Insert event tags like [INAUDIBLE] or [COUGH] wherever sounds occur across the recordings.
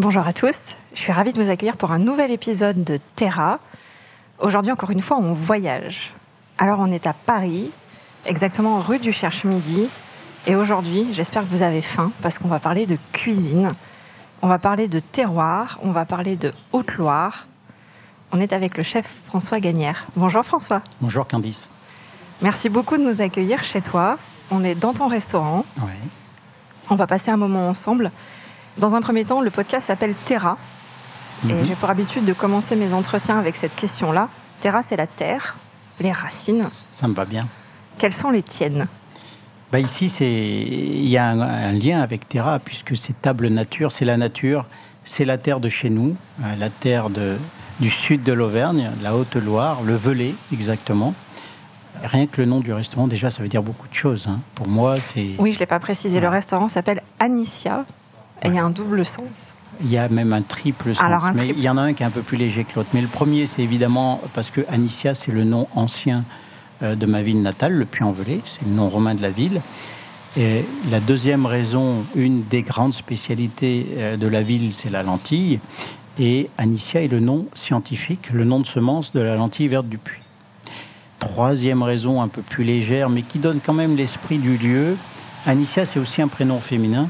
Bonjour à tous, je suis ravie de vous accueillir pour un nouvel épisode de Terra. Aujourd'hui, encore une fois, on voyage. Alors, on est à Paris, exactement rue du Cherche-Midi. Et aujourd'hui, j'espère que vous avez faim parce qu'on va parler de cuisine. On va parler de terroir, on va parler de Haute-Loire. On est avec le chef François Gagnère. Bonjour François. Bonjour Candice. Merci beaucoup de nous accueillir chez toi. On est dans ton restaurant. Oui. On va passer un moment ensemble. Dans un premier temps, le podcast s'appelle Terra. Et Mhm. j'ai pour habitude de commencer mes entretiens avec cette question-là. Terra, c'est la terre, les racines. Ça me va bien. Quelles sont les tiennes? Bah ici, c'est il y a un, un lien avec Terra puisque c'est table nature, c'est la nature, c'est la terre de chez nous, euh, la terre de, du sud de l'Auvergne, la Haute-Loire, le Velay exactement. Rien que le nom du restaurant, déjà, ça veut dire beaucoup de choses. hein. Pour moi, c'est Oui, je ne l'ai pas précisé. Le restaurant s'appelle Anicia. Il y a un double sens. Il y a même un triple sens, Alors, un mais il y en a un qui est un peu plus léger que l'autre. Mais le premier, c'est évidemment parce que Anicia, c'est le nom ancien euh, de ma ville natale, le Puy-en-Velay, c'est le nom romain de la ville. Et la deuxième raison, une des grandes spécialités euh, de la ville, c'est la lentille. Et Anicia est le nom scientifique, le nom de semence de la lentille verte du puits. Troisième raison, un peu plus légère, mais qui donne quand même l'esprit du lieu. Anicia, c'est aussi un prénom féminin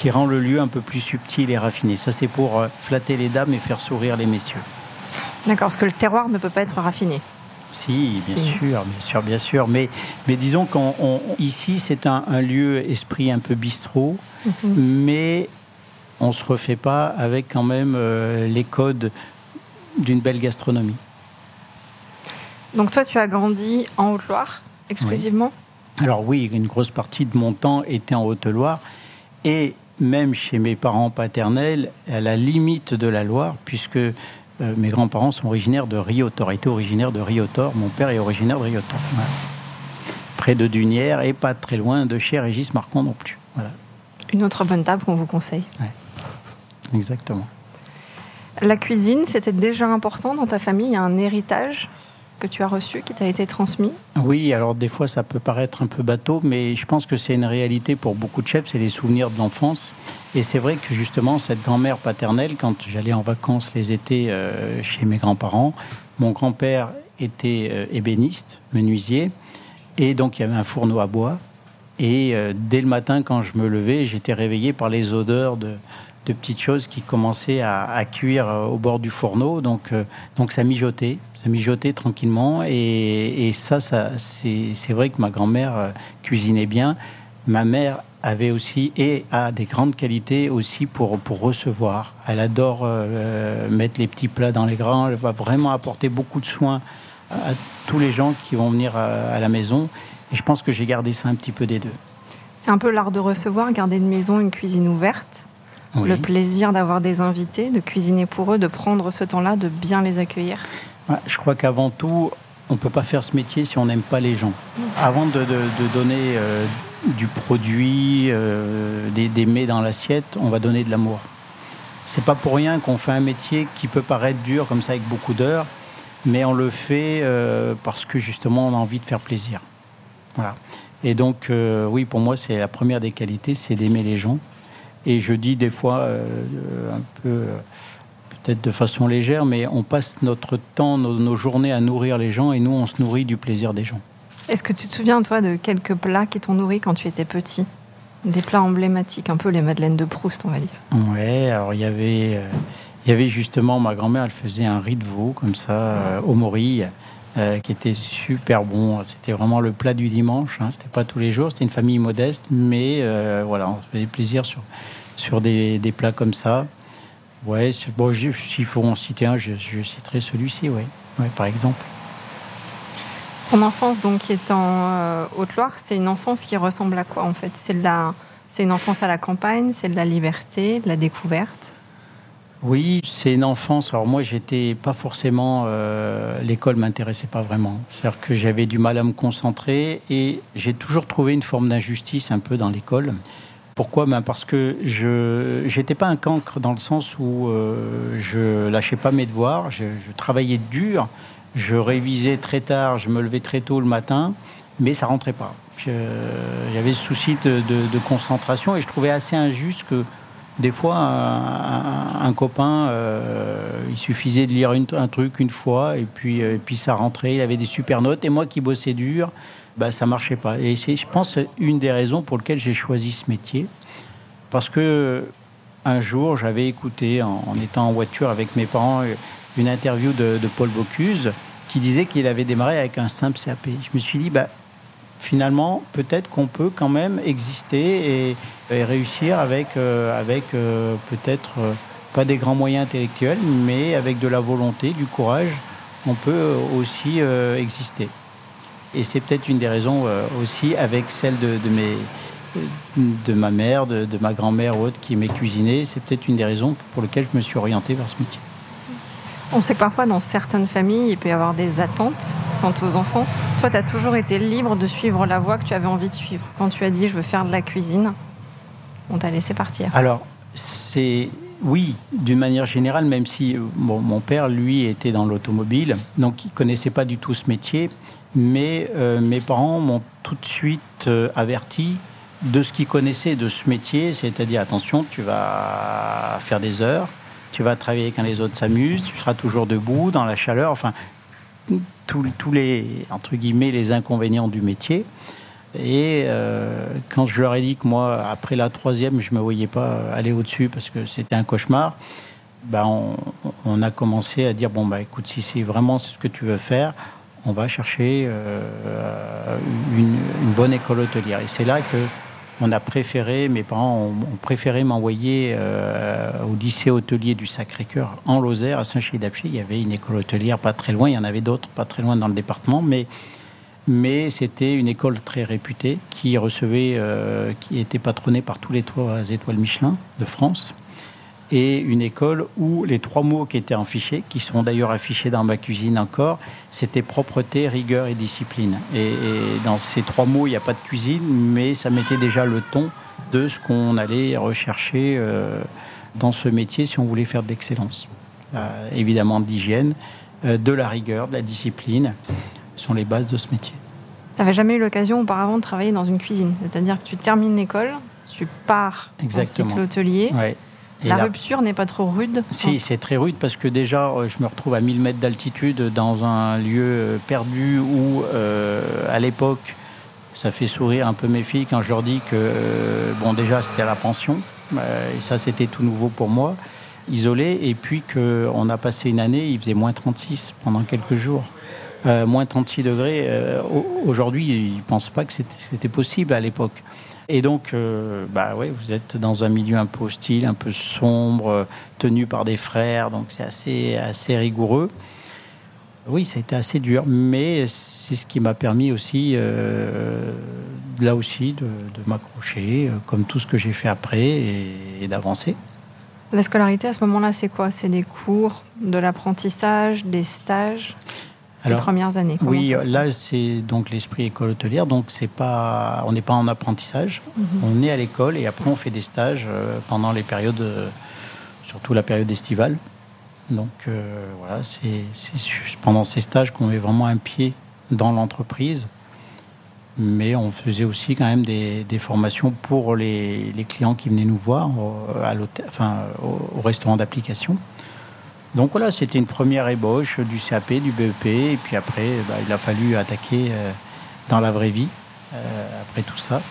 qui rend le lieu un peu plus subtil et raffiné. Ça, c'est pour euh, flatter les dames et faire sourire les messieurs. D'accord, parce que le terroir ne peut pas être raffiné. Si, bien Si. sûr, bien sûr, bien sûr. Mais, mais disons qu'ici, c'est un, un lieu esprit un peu bistrot, mais on ne se refait pas avec quand même euh, les codes d'une belle gastronomie. Donc toi, tu as grandi en Haute-Loire exclusivement? Alors oui, une grosse partie de mon temps était en Haute-Loire et même chez mes parents paternels, à la limite de la Loire, puisque euh, mes grands-parents sont originaires de Riotor, étaient originaires de Riotor. Mon père est originaire de Riotor. Voilà. Près de Dunière et pas très loin de chez Régis Marcon non plus. Voilà, Une autre bonne table qu'on vous conseille. exactement. La cuisine, c'était déjà important dans ta famille? Il y a un héritage? Que tu as reçu, qui t'a été transmis Oui, alors des fois ça peut paraître un peu bateau, mais je pense que c'est une réalité pour beaucoup de chefs, c'est les souvenirs de l'enfance. Et c'est vrai que justement, cette grand-mère paternelle, quand j'allais en vacances les étés euh, chez mes grands-parents, mon grand-père était euh, ébéniste, menuisier, et donc il y avait un fourneau à bois. Et euh, dès le matin, quand je me levais, j'étais réveillé par les odeurs de, de petites choses qui commençaient à, cuire euh, au bord du fourneau. Donc, euh, donc ça mijotait, ça mijotait tranquillement. Et, ça, ça c'est vrai que ma grand-mère euh, cuisinait bien. Ma mère avait aussi et a des grandes qualités aussi pour, pour recevoir. Elle adore mettre les petits plats dans les grands. Elle va vraiment apporter beaucoup de soins à tous les gens qui vont venir à la maison. Et je pense que j'ai gardé ça un petit peu des deux. C'est un peu l'art de recevoir, garder une maison, une cuisine ouverte, Oui. le plaisir d'avoir des invités, de cuisiner pour eux, de prendre ce temps-là, de bien les accueillir. Ouais, Je crois qu'avant tout, on ne peut pas faire ce métier si on n'aime pas les gens. Avant de, de- de donner euh, du produit, euh, des, des mets dans l'assiette, on va donner de l'amour. C'est pas pour rien qu'on fait un métier qui peut paraître dur comme ça avec beaucoup d'heures, mais on le fait euh, parce que justement on a envie de faire plaisir. Voilà. Et donc euh, oui, pour moi c'est la première des qualités, c'est d'aimer les gens. Et je dis des fois euh, un peu euh, peut-être de façon légère, mais on passe notre temps, nos, nos journées à nourrir les gens et nous, on se nourrit du plaisir des gens. Est-ce que tu te souviens, toi, de quelques plats qui t'ont nourri quand tu étais petit? Des plats emblématiques, un peu les madeleines de Proust, on va dire. Ouais, alors il y avait, euh, il y avait justement, ma grand-mère, elle faisait un riz de veau, comme ça, euh, au morille, euh, qui était super bon. C'était vraiment le plat du dimanche, hein. c'était pas tous les jours, c'était une famille modeste, mais euh, voilà, on se faisait plaisir sur, sur des, des plats comme ça. Ouais, bon, s'il faut en citer un, je, je citerai celui-ci, ouais. ouais, par exemple. Ton enfance, donc, qui est en euh, Haute-Loire, c'est une enfance qui ressemble à quoi, en fait? C'est C'est une enfance à la campagne, c'est de la liberté, de la découverte? Oui, c'est une enfance. Alors moi, j'étais pas forcément. Euh, l'école m'intéressait pas vraiment. C'est-à-dire que j'avais du mal à me concentrer et j'ai toujours trouvé une forme d'injustice un peu dans l'école. Pourquoi? Ben Parce que je n'étais pas un cancre dans le sens où euh, je lâchais pas mes devoirs, je, travaillais dur, je révisais très tard, je me levais très tôt le matin, mais ça rentrait pas. J'avais ce souci de, de, concentration et je trouvais assez injuste que des fois, un, copain, euh, il suffisait de lire un truc une fois et puis, euh, puis ça rentrait, il avait des super notes. Et moi qui bossais dur, bah, ça marchait pas. Et c'est, je pense, une des raisons pour lesquelles j'ai choisi ce métier. Parce que un jour, j'avais écouté, en, étant en voiture avec mes parents, une interview de, Paul Bocuse qui disait qu'il avait démarré avec un simple CAP. Je me suis dit, bah, finalement, peut-être qu'on peut quand même exister et, réussir avec, euh, avec euh, peut-être euh, pas des grands moyens intellectuels, mais avec de la volonté, du courage, on peut aussi exister. Et c'est peut-être une des raisons aussi avec celle de, mes, de ma mère, de, de ma grand-mère ou autre qui m'est cuisinée. C'est peut-être une des raisons pour lesquelles je me suis orienté vers ce métier. On sait que parfois dans certaines familles, il peut y avoir des attentes quant aux enfants. Toi, tu as toujours été libre de suivre la voie que tu avais envie de suivre. Quand tu as dit je veux faire de la cuisine, on t'a laissé partir. Alors, c'est oui, d'une manière générale, même si mon père, lui, était dans l'automobile, donc il connaissait pas du tout ce métier, mais euh, mes parents m'ont tout de suite euh, averti de ce qu'ils connaissaient de ce métier, c'est-à-dire attention, tu vas faire des heures, tu vas travailler quand les autres s'amusent, tu seras toujours debout dans la chaleur, enfin tous, les entre guillemets les inconvénients du métier. Et euh, quand je leur ai dit que moi, après la troisième, je me voyais pas aller au-dessus parce que c'était un cauchemar, ben on, a commencé à dire bon bah écoute, si c'est vraiment ce que tu veux faire, on va chercher euh, une, une, bonne école hôtelière. Et c'est là que on a préféré, mes parents ont, préféré m'envoyer euh, au lycée hôtelier du Sacré-Cœur en Lozère, à Saint-Chély-d'Apcher. Il y avait une école hôtelière pas très loin, il y en avait d'autres pas très loin dans le département, mais, mais c'était une école très réputée qui recevait, euh, était patronnée par tous les trois étoiles Michelin de France et une école où les trois mots qui étaient affichés, qui sont d'ailleurs affichés dans ma cuisine encore, c'était propreté, rigueur et discipline. Et, dans ces trois mots, il n'y a pas de cuisine, mais ça mettait déjà le ton de ce qu'on allait rechercher euh, dans ce métier si on voulait faire de l'excellence. Euh, évidemment de l'hygiène, de la rigueur, de la discipline, sont les bases de ce métier. Tu n'avais jamais eu l'occasion auparavant de travailler dans une cuisine, c'est-à-dire que tu termines l'école, tu pars Exactement. en cycle hôtelier. Ouais la, rupture n'est pas trop rude Si, c'est très rude parce que déjà, euh, je me retrouve à 1000 mètres d'altitude dans un lieu euh, perdu où, euh, à l'époque, ça fait sourire un peu mes filles quand je leur dis que, bon, déjà, c'était à la pension. et ça, c'était tout nouveau pour moi, isolé. Et puis qu'on a passé une année, il faisait moins 36 pendant quelques jours. Moins 36 degrés. Aujourd'hui, ils ne pensent pas que c'était possible à l'époque. Et donc, euh, bah ouais, vous êtes dans un milieu un peu hostile, un peu sombre, tenu par des frères, donc c'est assez, assez rigoureux. Oui, ça a été assez dur, mais c'est ce qui m'a permis aussi, euh, là aussi, de, m'accrocher, euh, comme tout ce que j'ai fait après, et d'avancer. La scolarité, à ce moment-là, c'est quoi? C'est des cours, de l'apprentissage, des stages? Ces premières années Oui, là c'est donc l'esprit école hôtelière, donc c'est pas, on n'est pas en apprentissage, mhm. on est à l'école et après on fait des stages euh, pendant les périodes, euh, surtout la période estivale. Donc euh, voilà, c'est pendant ces stages qu'on met vraiment un pied dans l'entreprise, mais on faisait aussi quand même des, formations pour les, clients qui venaient nous voir à enfin, au restaurant d'application. Donc voilà, c'était une première ébauche du CAP, du BEP, et puis après, bah, il a fallu attaquer euh, dans la vraie vie, euh, après tout ça.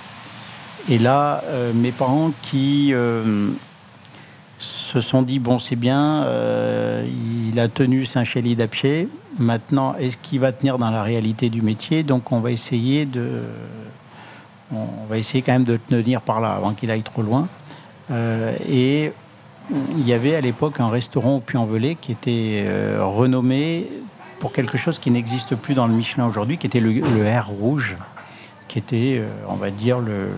Et là, euh, mes parents qui se sont dit, bon, c'est bien, il a tenu Saint-Chély d'Appier, maintenant, est-ce qu'il va tenir dans la réalité du métier? Donc on va essayer de... On va essayer quand même de tenir par là avant qu'il aille trop loin. et il y avait à l'époque un restaurant au Puy-en-Velay qui était euh, renommé pour quelque chose qui n'existe plus dans le Michelin aujourd'hui, qui était le, R rouge, qui était, euh, on va dire, le,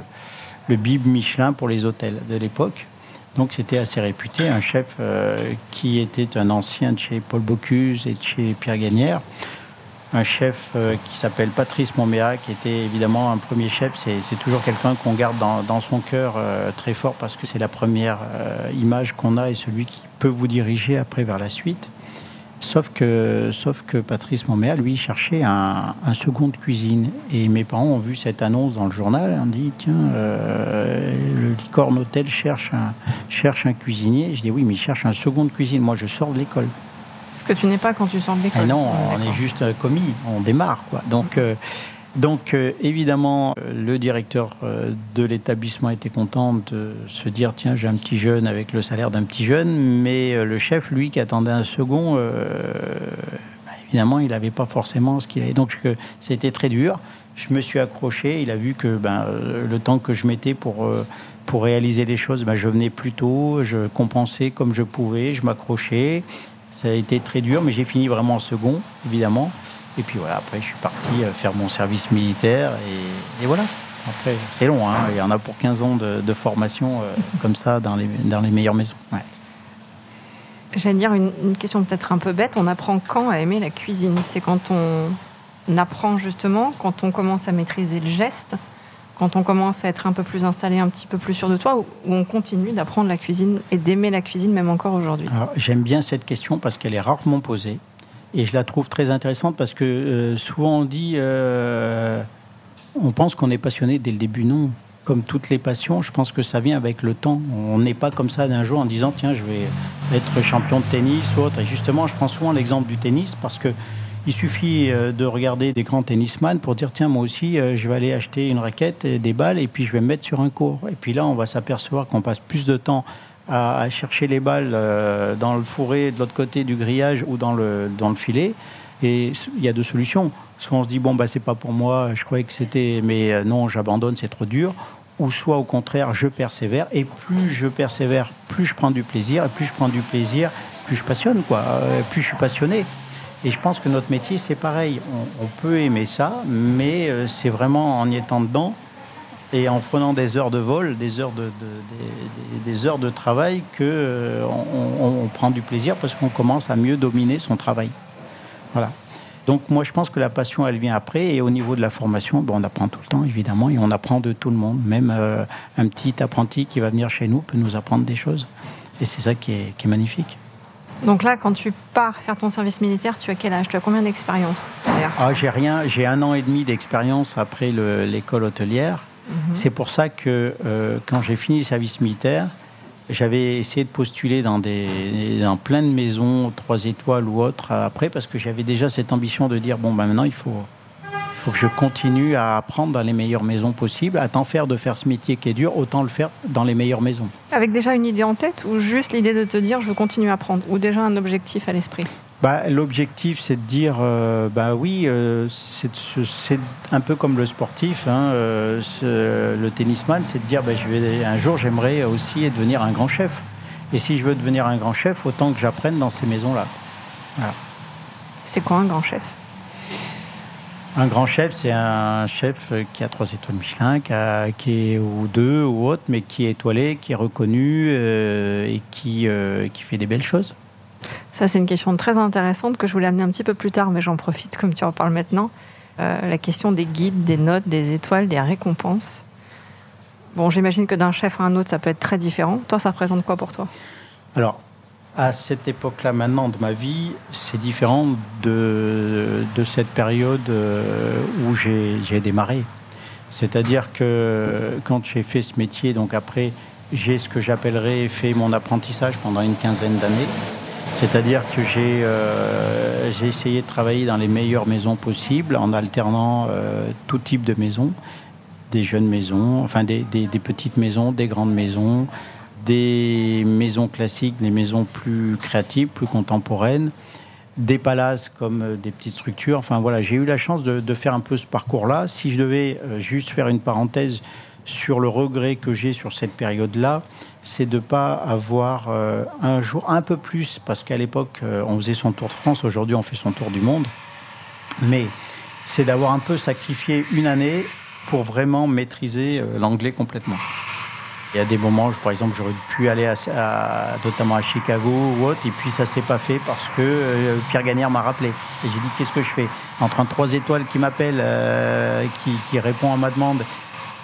bib Michelin pour les hôtels de l'époque. Donc c'était assez réputé, un chef euh, qui était un ancien de chez Paul Bocuse et de chez Pierre Gagnère. Un chef euh, qui s'appelle Patrice Montméa, qui était évidemment un premier chef. C'est toujours quelqu'un qu'on garde dans, son cœur euh, très fort parce que c'est la première image qu'on a et celui qui peut vous diriger après vers la suite. Sauf que, Patrice Montméa, lui, cherchait un, second de cuisine. Et mes parents ont vu cette annonce dans le journal. On dit tiens, euh, le Licorne Hôtel cherche un, cherche un cuisinier. Je dis oui, mais il cherche un second de cuisine. Moi, je sors de l'école. Ce que tu n'es pas quand tu sors de l'école. Ah non, on est juste commis. On démarre, quoi. Donc. Euh, donc euh, évidemment, euh, le directeur euh, de l'établissement était content de se dire tiens j'ai un petit jeune avec le salaire d'un petit jeune, mais le chef lui qui attendait un second, bah, évidemment il n'avait pas forcément ce qu'il avait. Donc c'était très dur. Je me suis accroché. Il a vu que ben, le temps que je mettais pour pour réaliser les choses, ben, je venais plus tôt, je compensais comme je pouvais, je m'accrochais. Ça a été très dur, mais j'ai fini vraiment en second, évidemment. Et puis voilà, après, je suis parti euh, faire mon service militaire et, voilà. Après, c'est long, hein. il y en a pour 15 ans de, formation euh, [LAUGHS] comme ça dans les, meilleures maisons. Ouais. J'allais dire une, question peut-être un peu bête. On apprend quand à aimer la cuisine? C'est quand on apprend justement, quand on commence à maîtriser le geste, quand on commence à être un peu plus installé, un petit peu plus sûr de toi, ou, on continue d'apprendre la cuisine et d'aimer la cuisine même encore aujourd'hui? J'aime bien cette question parce qu'elle est rarement posée. Et je la trouve très intéressante parce que euh, souvent on dit, euh, on pense qu'on est passionné dès le début. Non, comme toutes les passions, je pense que ça vient avec le temps. On n'est pas comme ça d'un jour en disant tiens, je vais être champion de tennis ou autre. Et justement, je prends souvent l'exemple du tennis parce que il suffit euh, de regarder des grands tennisman pour dire tiens, moi aussi, je vais aller acheter une raquette, et des balles et puis je vais me mettre sur un court. Et puis là, on va s'apercevoir qu'on passe plus de temps à, chercher les balles euh, dans le fourré de l'autre côté du grillage ou dans le, dans le filet. Et il y a deux solutions. Soit on se dit, bon, bah, c'est pas pour moi, je croyais que c'était, mais euh, non, j'abandonne, c'est trop dur. Ou soit au contraire, je persévère. Et plus je persévère, plus je prends du plaisir. Et plus je prends du plaisir, plus je passionne, quoi. Euh, plus je suis passionné. Et je pense que notre métier, c'est pareil. On, peut aimer ça, mais c'est vraiment en y étant dedans et en prenant des heures de vol, des heures de, des, heures de travail, que euh, on, prend du plaisir parce qu'on commence à mieux dominer son travail. Voilà. Donc moi je pense que la passion elle vient après et au niveau de la formation, bon, on apprend tout le temps évidemment et on apprend de tout le monde. Même euh, un petit apprenti qui va venir chez nous peut nous apprendre des choses et c'est ça qui est magnifique. Donc là, quand tu pars faire ton service militaire, tu as quel âge? Tu as combien d'expérience ah, J'ai rien, j'ai un an et demi d'expérience après l'école hôtelière. Mhm. C'est pour ça que euh, quand j'ai fini le service militaire, j'avais essayé de postuler dans, des, dans plein de maisons, trois étoiles ou autres, après, parce que j'avais déjà cette ambition de dire, bon, ben maintenant, il faut, faut que je continue à apprendre dans les meilleures maisons possibles. À tant faire de faire ce métier qui est dur, autant le faire dans les meilleures maisons. Avec déjà une idée en tête ou juste l'idée de te dire, je veux continuer à apprendre Ou déjà un objectif à l'esprit? Bah, L'objectif, c'est de dire, euh, bah oui, euh, c'est un peu comme le sportif, hein, euh, le tennisman, c'est de dire, bah, je vais, un jour, j'aimerais aussi devenir un grand chef. Et si je veux devenir un grand chef, autant que j'apprenne dans ces maisons-là. C'est quoi un grand chef? Un grand chef, c'est un chef qui a trois étoiles Michelin, qui, qui est ou deux ou autre, mais qui est étoilé, qui est reconnu et qui, qui fait des belles choses. Ça, c'est une question très intéressante que je voulais amener un petit peu plus tard, mais j'en profite comme tu en parles maintenant. Euh, la question des guides, des notes, des étoiles, des récompenses. Bon, j'imagine que d'un chef à un autre, ça peut être très différent. Toi, ça représente quoi pour toi? Alors, à cette époque-là, maintenant de ma vie, c'est différent de, de, cette période euh, où j'ai démarré. C'est-à-dire que quand j'ai fait ce métier, donc après, j'ai ce que j'appellerais fait mon apprentissage pendant une quinzaine d'années. C'est-à-dire que euh, j'ai essayé de travailler dans les meilleures maisons possibles en alternant euh, tout type de maisons, des jeunes maisons, enfin des, petites maisons, des grandes maisons, des maisons classiques, des maisons plus créatives, plus contemporaines, des palaces comme euh, des petites structures. Enfin voilà, j'ai eu la chance de, faire un peu ce parcours-là. Si je devais juste faire une parenthèse sur le regret que j'ai sur cette période-là, c'est de ne pas avoir euh, un jour un peu plus, parce qu'à l'époque, euh, on faisait son tour de France, aujourd'hui, on fait son tour du monde, mais c'est d'avoir un peu sacrifié une année pour vraiment maîtriser l'anglais complètement. Il y a des moments, par exemple, j'aurais pu aller notamment à Chicago ou autre, et puis ça s'est pas fait parce que euh, Pierre Gagnère m'a rappelé. Et j'ai dit qu'est-ce que je fais? Entre un trois étoiles qui m'appelle, euh, qui, répond à ma demande,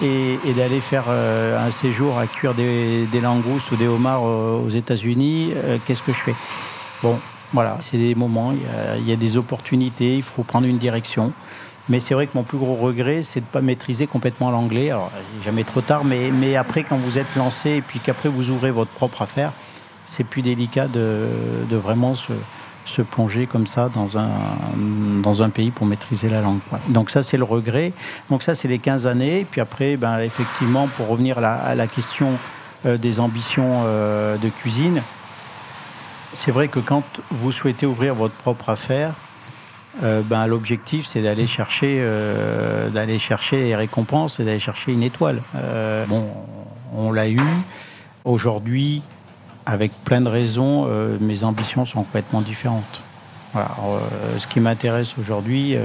et, d'aller faire euh, un séjour à cuire des, langoustes ou des homards aux États-Unis, qu'est-ce que je fais? Bon, voilà, c'est des moments, il y, a, des opportunités, il faut prendre une direction. Mais c'est vrai que mon plus gros regret, c'est de ne pas maîtriser complètement l'anglais. Alors, jamais trop tard, mais, mais après, quand vous êtes lancé et puis qu'après vous ouvrez votre propre affaire, c'est plus délicat de, de vraiment se, se, plonger comme ça dans un, dans un pays pour maîtriser la langue. Donc ça, c'est le regret. Donc ça, c'est les 15 années. Puis après, ben, effectivement, pour revenir à la, question euh, des ambitions euh, de cuisine, c'est vrai que quand vous souhaitez ouvrir votre propre affaire, euh, ben, l'objectif c'est d'aller chercher, euh, d'aller chercher les récompenses et d'aller chercher une étoile. Euh, bon, on l'a eu. Aujourd'hui, avec plein de raisons, mes ambitions sont complètement différentes. Voilà. ce qui m'intéresse aujourd'hui,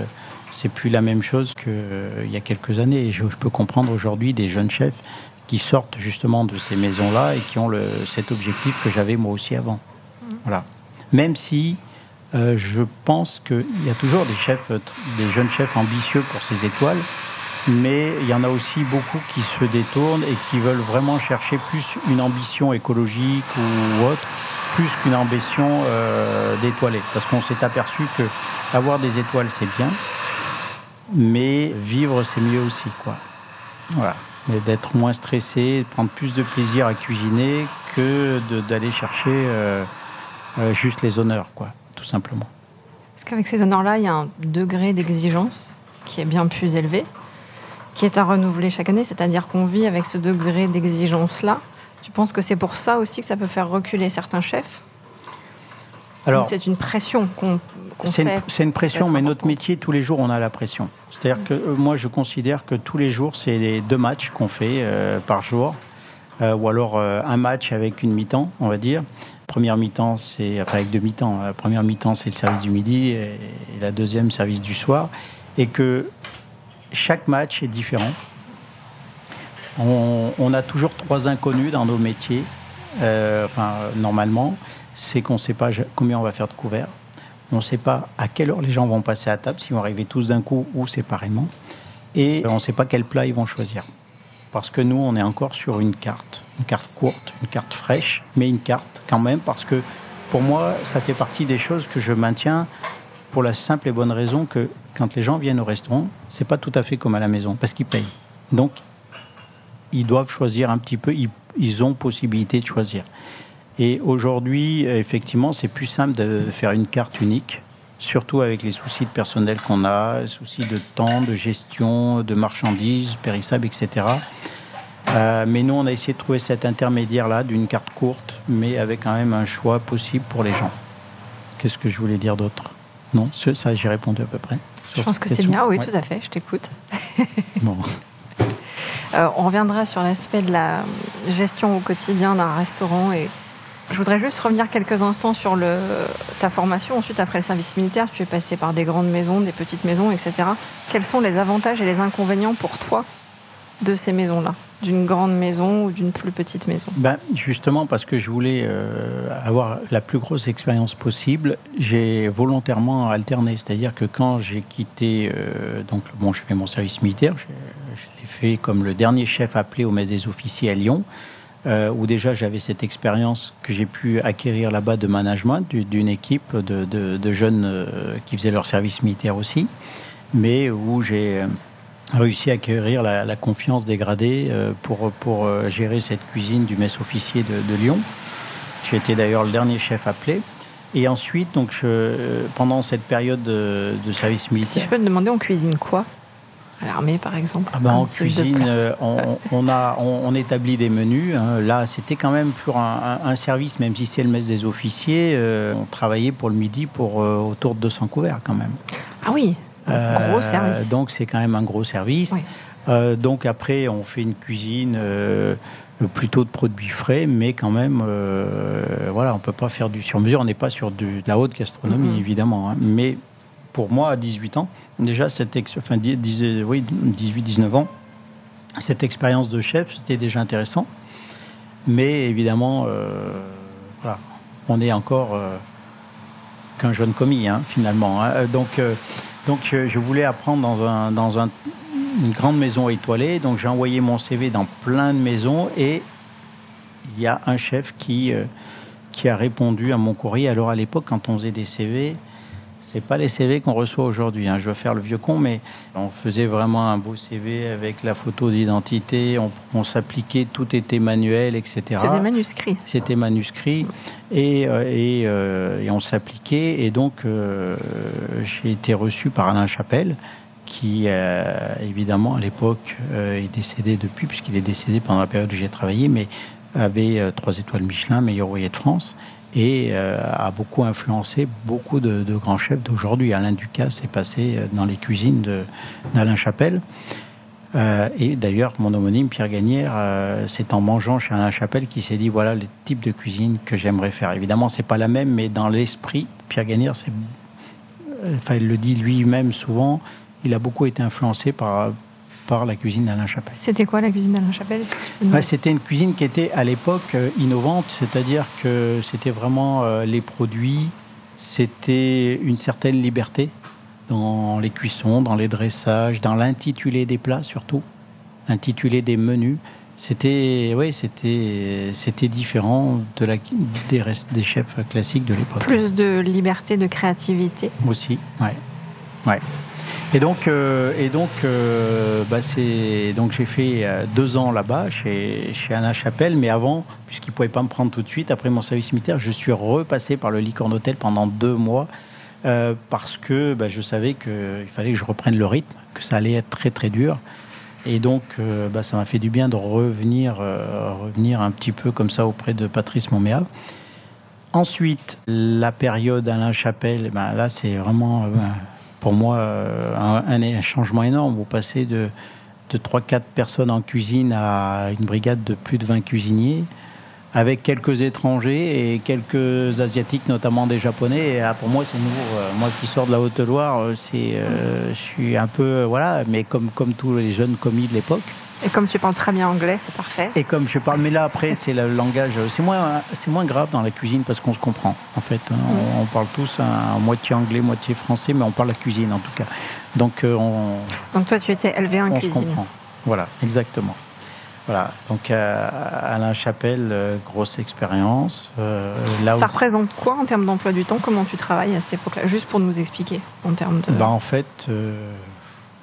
c'est plus la même chose qu'il y a quelques années. Et je, peux comprendre aujourd'hui des jeunes chefs qui sortent justement de ces maisons-là et qui ont le, cet objectif que j'avais moi aussi avant. Mmh. Voilà. Même si euh, je pense qu'il y a toujours des chefs, euh, des jeunes chefs ambitieux pour ces étoiles, mais il y en a aussi beaucoup qui se détournent et qui veulent vraiment chercher plus une ambition écologique ou autre, plus qu'une ambition euh, d'étoiler. Parce qu'on s'est aperçu que avoir des étoiles c'est bien, mais vivre c'est mieux aussi, quoi. Voilà. d'être moins stressé, prendre plus de plaisir à cuisiner que d'aller chercher juste les honneurs, quoi tout simplement. Est-ce qu'avec ces honneurs-là, il y a un degré d'exigence qui est bien plus élevé, qui est à renouveler chaque année, c'est-à-dire qu'on vit avec ce degré d'exigence-là Tu penses que c'est pour ça aussi que ça peut faire reculer certains chefs? Alors, c'est une pression qu'on fait. C'est une pression, mais notre métier, tous les jours, on a la pression. C'est-à-dire que euh, moi, je considère que tous les jours, c'est les deux matchs qu'on fait euh, par jour, euh, ou alors un match avec une mi-temps, on va dire première mi-temps, c'est avec deux mi-temps. La première mi-temps, c'est le service du midi et, la deuxième, service du soir, et que chaque match est différent. On, a toujours trois inconnus dans nos métiers. Euh, enfin, normalement, c'est qu'on ne sait pas combien on va faire de couverts. On ne sait pas à quelle heure les gens vont passer à table, s'ils vont arriver tous d'un coup ou séparément. Et on ne sait pas quel plat ils vont choisir. Parce que nous, on est encore sur une carte, une carte courte, une carte fraîche, mais une carte quand même, parce que pour moi, ça fait partie des choses que je maintiens pour la simple et bonne raison que quand les gens viennent au restaurant, c'est pas tout à fait comme à la maison, parce qu'ils payent. Donc, ils doivent choisir un petit peu, ils, ont possibilité de choisir. Et aujourd'hui, effectivement, c'est plus simple de faire une carte unique, surtout avec les soucis de personnel qu'on a, soucis de temps, de gestion, de marchandises périssables, etc. Euh, mais nous, on a essayé de trouver cet intermédiaire-là d'une carte courte, mais avec quand même un choix possible pour les gens. Qu'est-ce que je voulais dire d'autre? Non, ça, j'ai répondu à peu près. Je pense que c'est bien, oui, tout à fait, je t'écoute. [LAUGHS] bon. Euh, on reviendra sur l'aspect de la gestion au quotidien d'un restaurant et je voudrais juste revenir quelques instants sur ta formation. Ensuite, après le service militaire, tu es passé par des grandes maisons, des petites maisons, etc. Quels sont les avantages et les inconvénients pour toi de ces maisons-là? D'une grande maison ou d'une plus petite maison? Ben, Justement, parce que je voulais euh, avoir la plus grosse expérience possible, j'ai volontairement alterné. C'est-à-dire que quand j'ai quitté, euh, donc bon, j'ai fait mon service militaire, je, l'ai fait comme le dernier chef appelé au messe des officiers à Lyon, euh, où déjà j'avais cette expérience que j'ai pu acquérir là-bas de management d'une équipe de, de jeunes qui faisaient leur service militaire aussi, mais où j'ai réussi à acquérir la, confiance des gradés euh, pour, pour euh, gérer cette cuisine du mess officier de, Lyon. J'ai été d'ailleurs le dernier chef appelé. Et ensuite, donc, je, pendant cette période de, service militaire. Si je peux te demander, on cuisine quoi? À l'armée, par exemple ah ben, En cuisine, euh, on, a, on, établit des menus. Hein. Là, c'était quand même pour un, service, même si c'est le mess des officiers, on travaillait pour le midi pour autour de 200 couverts quand même. Ah oui Gros euh, service. Donc c'est quand même un gros service. Euh, donc après, on fait une cuisine euh, plutôt de produits frais, mais quand même, voilà, on peut pas faire du sur-mesure. On n'est pas sur de la haute gastronomie, évidemment. Hein. mais pour moi, à 18 ans, déjà, cette enfin, oui, 18-19 ans, cette expérience de chef, c'était déjà intéressant. Mais évidemment, voilà, on est encore qu'un jeune commis, hein, finalement. Hein. Donc, donc je voulais apprendre dans, un, dans un, une grande maison étoilée. Donc j'ai envoyé mon CV dans plein de maisons et il y a un chef qui, qui a répondu à mon courrier. Alors à l'époque, quand on faisait des CV, c'est pas les CV qu'on reçoit aujourd'hui. Hein. Je veux faire le vieux con, mais on faisait vraiment un beau CV avec la photo d'identité. On, s'appliquait, tout était manuel, etc. C'était manuscrit. C'était manuscrit et, euh, euh, et, on s'appliquait. Et donc euh, j'ai été reçu par Alain Chapelle qui évidemment à l'époque est décédé depuis, puisqu'il est décédé pendant la période où j'ai travaillé, mais avait trois étoiles Michelin, meilleur ouvrier de France et euh, a beaucoup influencé beaucoup de, grands chefs d'aujourd'hui. Alain Ducasse est passé euh, dans les cuisines d'Alain Chapelle. Euh, et d'ailleurs, mon homonyme Pierre Gagnère, c'est en mangeant chez Alain Chapelle qu'il s'est dit voilà le type de cuisine que j'aimerais faire. Évidemment, c'est pas la même, mais dans l'esprit, Pierre Gagnère, enfin, il le dit lui-même souvent, il a beaucoup été influencé par par la cuisine d'Alain Chapelle. C'était quoi la cuisine d'Alain Chapelle C'était une cuisine qui était à l'époque euh, innovante, c'est-à-dire que c'était vraiment euh, les produits, c'était une certaine liberté dans les cuissons, dans les dressages, dans l'intitulé des plats surtout, l'intitulé des menus. C'était, oui, c'était, c'était différent de la, des, des chefs classiques de l'époque. Plus de liberté, de créativité. Aussi, ouais, ouais. Et donc, euh, et donc, euh, bah c'est donc j'ai fait euh, deux ans là-bas chez chez Alain Chapelle, mais avant, puisqu'il pouvait pas me prendre tout de suite après mon service militaire, je suis repassé par le Licorne Hôtel pendant deux mois parce que bah, je savais qu'il fallait que je reprenne le rythme, que ça allait être très très dur. Et donc, bah, ça m'a fait du bien de revenir, revenir un petit peu comme ça auprès de Patrice Moméa. Ensuite, la période Alain Chapelle, bah, là, c'est vraiment pour moi euh, un, changement énorme. Vous passez de, de 3-4 personnes en cuisine à une brigade de plus de 20 cuisiniers, avec quelques étrangers et quelques asiatiques, notamment des japonais. Ah, pour moi, c'est nouveau. Euh, moi qui sors de la Haute-Loire, euh, c'est, je suis un peu, voilà, mais comme, comme tous les jeunes commis de l'époque. Et comme tu parles très bien anglais, c'est parfait. Et comme je parle, mais là après, c'est le langage. C'est moins, c'est moins grave dans la cuisine parce qu'on se comprend. En fait, hein. on, parle tous à moitié anglais, moitié français, mais on parle la cuisine en tout cas. Donc euh, on. Donc toi, tu étais élevé en cuisine. On se comprend. Voilà, exactement. Voilà, donc euh, Alain Chapelle, euh, grosse expérience. là Ça représente quoi en termes d'emploi du temps? Comment tu travailles à cette époque-là? Juste pour nous expliquer en termes de. Bah, en fait,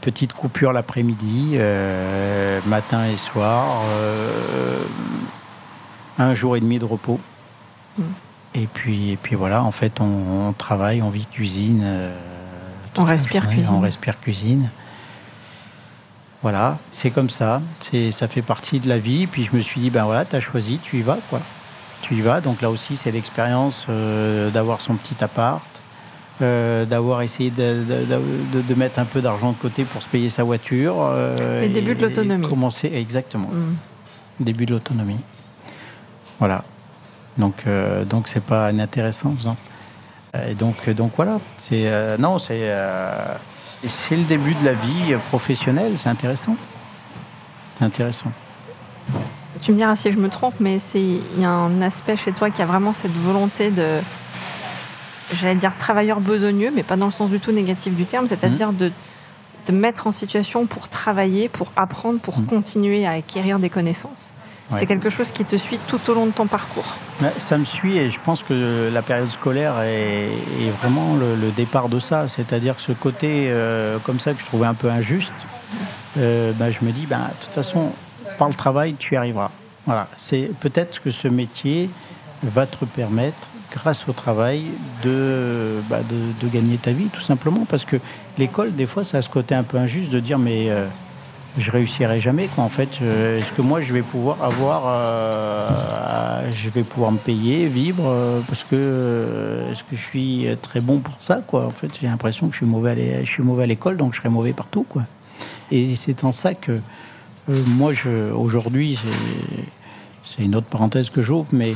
petite coupure l'après-midi, euh, matin et soir, euh, un jour et demi de repos. Mm. Et puis, et puis voilà, en fait, on, travaille, on vit cuisine. Euh, on respire cuisine. On respire cuisine. Voilà, c'est comme ça, c'est ça fait partie de la vie. Puis je me suis dit, ben voilà, tu as choisi, tu y vas, quoi. Tu y vas. Donc là aussi, c'est l'expérience d'avoir son petit appart, euh, d'avoir essayé de, de, mettre un peu d'argent de côté pour se payer sa voiture. Euh, Les débuts de l'autonomie. Commencer, exactement. Mm. Début de l'autonomie. Voilà. Donc, euh, donc c'est pas inintéressant, Et donc, donc voilà. C'est non, c'est c'est le début de la vie professionnelle. C'est intéressant. C'est intéressant. Tu me diras si je me trompe, mais il y a un aspect chez toi qui a vraiment cette volonté de j'allais dire travailleur besogneux, mais pas dans le sens du tout négatif du terme, c'est-à-dire mmh. de te mettre en situation pour travailler, pour apprendre, pour mmh. continuer à acquérir des connaissances. C'est quelque chose qui te suit tout au long de ton parcours. Ça me suit et je pense que la période scolaire est, vraiment le, départ de ça. C'est-à-dire que ce côté euh, comme ça que je trouvais un peu injuste, euh, bah, je me dis, bah, de toute façon, par le travail, tu y arriveras. Voilà. C'est peut-être que ce métier va te permettre grâce au travail, bah, de, de, gagner ta vie, tout simplement. Parce que l'école, des fois, ça a ce côté un peu injuste de dire, mais euh, je réussirai jamais. Quoi. En fait, euh, est-ce que moi, je vais pouvoir avoir, euh, je vais pouvoir me payer, vivre, parce que est-ce que je suis très bon pour ça, quoi? En fait, j'ai l'impression que je suis mauvais, à je suis mauvais à l'école, donc je serai mauvais partout, quoi. Et c'est en ça que moi, je, aujourd'hui, c'est une autre parenthèse que j'ouvre, mais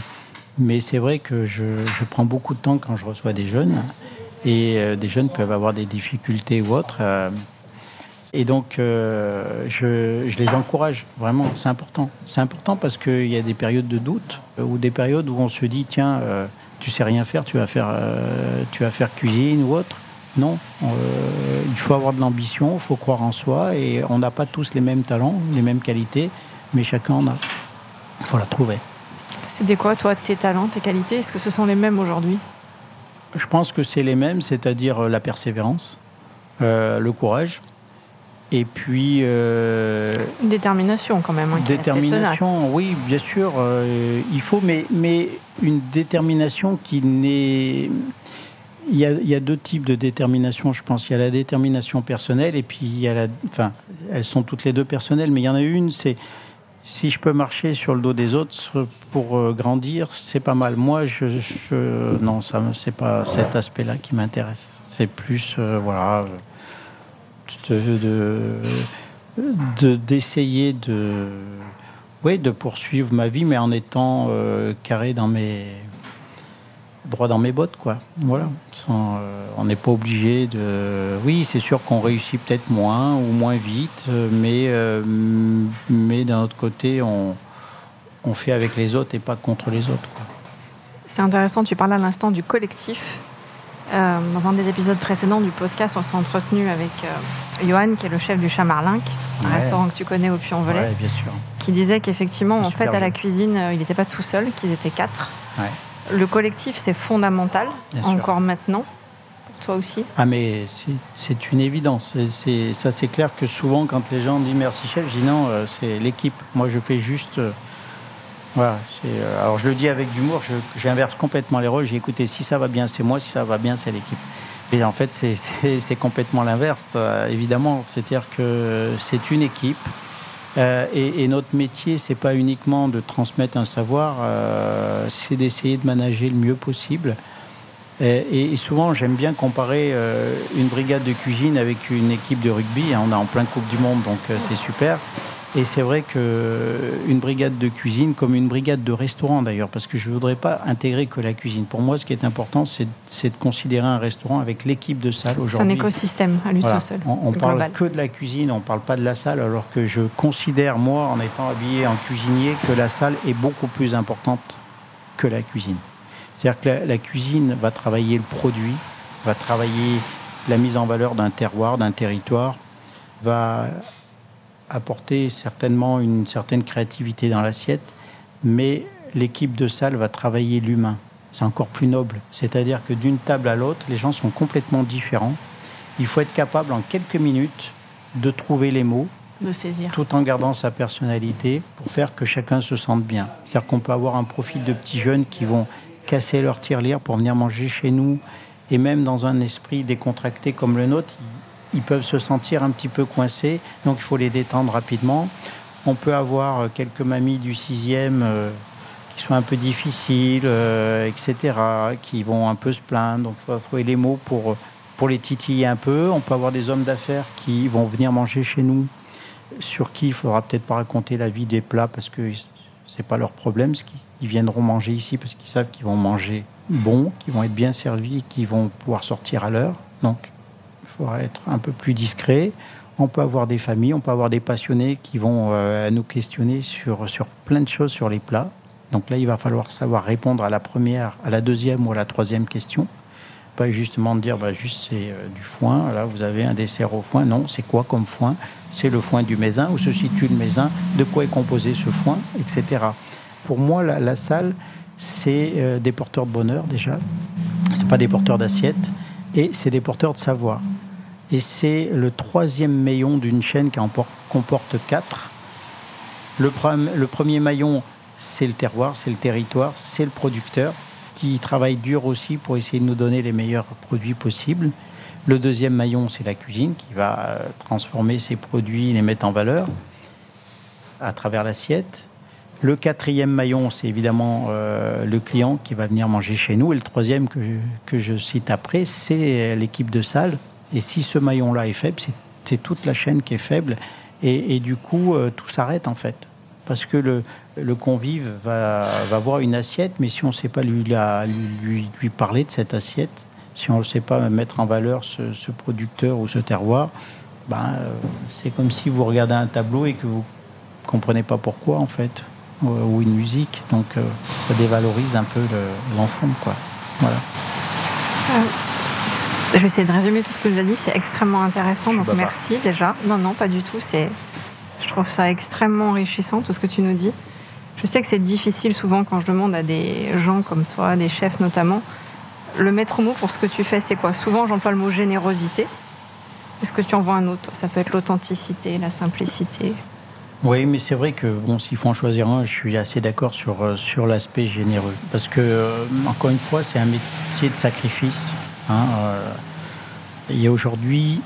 mais c'est vrai que je, prends beaucoup de temps quand je reçois des jeunes. Et euh, des jeunes peuvent avoir des difficultés ou autres. Euh, Et donc, euh, je, les encourage, vraiment, c'est important. C'est important parce qu'il y a des périodes de doute ou des périodes où on se dit, tiens, tu sais rien faire, tu vas faire, tu vas faire cuisine ou autre. Non, il faut avoir de l'ambition, il faut croire en soi et on n'a pas tous les mêmes talents, les mêmes qualités, mais chacun en a. Il faut la trouver. C'était quoi, toi, tes talents, tes qualités? Est-ce que ce sont les mêmes aujourd'hui? Je pense que c'est les mêmes, c'est-à-dire la persévérance, euh, le courage, et puis. Euh, Une détermination quand même. Hein, détermination, oui, bien sûr, euh, il faut, mais, mais une détermination qui n'est. Il y, a, il y, a, deux types de détermination, je pense. Il y a la détermination personnelle et puis il y a la. Enfin, elles sont toutes les deux personnelles, mais il y en a une, c'est si je peux marcher sur le dos des autres pour euh, grandir, c'est pas mal. Moi, je, je non, ça, c'est pas cet aspect-là qui m'intéresse. C'est plus, euh, voilà, de d'essayer de, de, oui, de poursuivre ma vie, mais en étant euh, carré dans mes droit dans mes bottes, quoi. Voilà. Sans, euh, on n'est pas obligé de. Oui, c'est sûr qu'on réussit peut-être moins ou moins vite, mais euh, mais d'un autre côté, on on fait avec les autres et pas contre les autres. C'est intéressant. Tu parlais à l'instant du collectif. Euh, dans un des épisodes précédents du podcast, on s'est entretenu avec euh, Johan, qui est le chef du Chamarlinck, un restaurant que tu connais au Puy-en-Velay, Ouais, bien sûr. qui disait qu'effectivement, en fait, à la cuisine, euh, il n'était pas tout seul, qu'ils étaient quatre. Ouais. Le collectif, c'est fondamental, Bien sûr. encore maintenant, pour toi aussi. Ah mais c'est- une évidence. C'est- ça c'est clair que souvent quand les gens disent merci chef, je dis non, euh, c'est l'équipe. Moi je fais juste euh, voilà. euh, alors je le dis avec d'humour, je- j'inverse complètement les rôles. J'ai écouté si ça va bien c'est moi, si ça va bien c'est l'équipe. Et en fait c'est- [LAUGHS] complètement l'inverse. évidemment, c'est-à-dire que c'est une équipe. Euh, et, notre métier, c'est pas uniquement de transmettre un savoir, euh, c'est d'essayer de manager le mieux possible. Et, et souvent, j'aime bien comparer euh, une brigade de cuisine avec une équipe de rugby. On est en plein Coupe du Monde, donc euh, c'est super. Et c'est vrai que une brigade de cuisine, comme une brigade de restaurant d'ailleurs, parce que je ne voudrais pas intégrer que la cuisine. Pour moi, ce qui est important, c'est de considérer un restaurant avec l'équipe de salle C'est un aujourd'hui. écosystème à lui Voilà. tout seul. On, on parle que de la cuisine, on parle pas de la salle, alors que je considère, moi, en étant habillé en cuisinier, que la salle est beaucoup plus importante que la cuisine. C'est-à-dire que la, la cuisine va travailler le produit, va travailler la mise en valeur d'un terroir, d'un territoire, va apporter certainement une certaine créativité dans l'assiette, mais l'équipe de salle va travailler l'humain. C'est encore plus noble. C'est-à-dire que d'une table à l'autre, les gens sont complètement différents. Il faut être capable en quelques minutes de trouver les mots De saisir. tout en gardant sa personnalité pour faire que chacun se sente bien. C'est-à-dire qu'on peut avoir un profil de petits jeunes qui vont casser leur tirelire pour venir manger chez nous et même dans un esprit décontracté comme le nôtre, ils peuvent se sentir un petit peu coincés, donc il faut les détendre rapidement. On peut avoir euh, quelques mamies du sixième euh, qui sont un peu difficiles, euh, etc., qui vont un peu se plaindre, donc il faut trouver les mots pour, pour les titiller un peu. On peut avoir des hommes d'affaires qui vont venir manger chez nous, sur qui il faudra peut-être pas raconter la vie des plats parce que c'est pas leur problème, ce qu'ils ils viendront manger ici parce qu'ils savent qu'ils vont manger bon, qu'ils vont être bien servis, qu'ils vont pouvoir sortir à l'heure. Donc il faudra être un peu plus discret. On peut avoir des familles, on peut avoir des passionnés qui vont euh, nous questionner sur, sur plein de choses sur les plats. Donc là, il va falloir savoir répondre à la première, à la deuxième ou à la troisième question. Pas justement dire, bah, juste c'est euh, du foin, là vous avez un dessert au foin. Non, c'est quoi comme foin? C'est le foin du Mézin, où se situe le Mézin, de quoi est composé ce foin, etc. Pour moi, la, salle, c'est euh, des porteurs de bonheur déjà. C'est pas des porteurs d'assiettes, et c'est des porteurs de savoir. Et c'est le troisième maillon d'une chaîne qui comporte quatre. Le, premier maillon, c'est le terroir, c'est le territoire, c'est le producteur qui travaille dur aussi pour essayer de nous donner les meilleurs produits possibles. Le deuxième maillon, c'est la cuisine qui va euh, transformer ces produits, les mettre en valeur à travers l'assiette. Le quatrième maillon, c'est évidemment euh, le client qui va venir manger chez nous. Et le troisième que, que je cite après, c'est l'équipe de salle. Et si ce maillon-là est faible, c'est- toute la chaîne qui est faible. Et, du coup, euh, tout s'arrête en fait. Parce que le, convive va, voir une assiette, mais si on ne sait pas lui, parler de cette assiette, si on ne sait pas mettre en valeur ce, producteur ou ce terroir, ben, c'est comme si vous regardez un tableau et que vous comprenez pas pourquoi en fait, ou une musique. Donc ça dévalorise un peu l'ensemble. Voilà. Je vais essayer de résumer tout ce que tu as dit. C'est extrêmement intéressant. Donc merci déjà. Non, non, pas du tout. C'est, je trouve ça extrêmement enrichissant tout ce que tu nous dis. Je sais que c'est difficile souvent quand je demande à des gens comme toi, des chefs notamment, le maître mot pour ce que tu fais, c'est quoi? Souvent, j'emploie le mot générosité. Est-ce que tu en vois un autre? Ça peut être l'authenticité, la simplicité. Oui, mais c'est vrai que bon, s'il faut en choisir un, je suis assez d'accord sur, euh, sur l'aspect généreux. Parce que, euh, encore une fois, c'est un métier de sacrifice. Hein, euh, et aujourd'hui,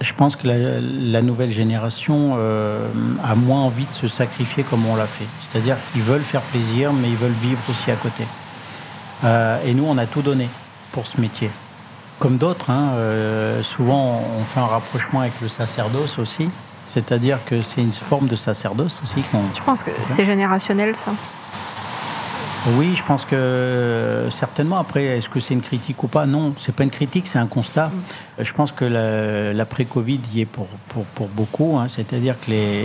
je pense que la, nouvelle génération a moins envie de se sacrifier comme on l'a fait. C'est-à-dire qu'ils veulent faire plaisir, mais ils veulent vivre aussi à côté. et nous, on a tout donné pour ce métier. Comme d'autres, hein, souvent on fait un rapprochement avec le sacerdoce aussi. C'est-à-dire que c'est une forme de sacerdoce aussi. Tu penses que c'est générationnel ça oui, je pense que certainement. Après, est-ce que c'est une critique ou pas? Non, c'est pas une critique, c'est un constat. Mm. Je pense que l'après-Covid y est pour, pour, pour beaucoup. Hein. C'est-à-dire que les,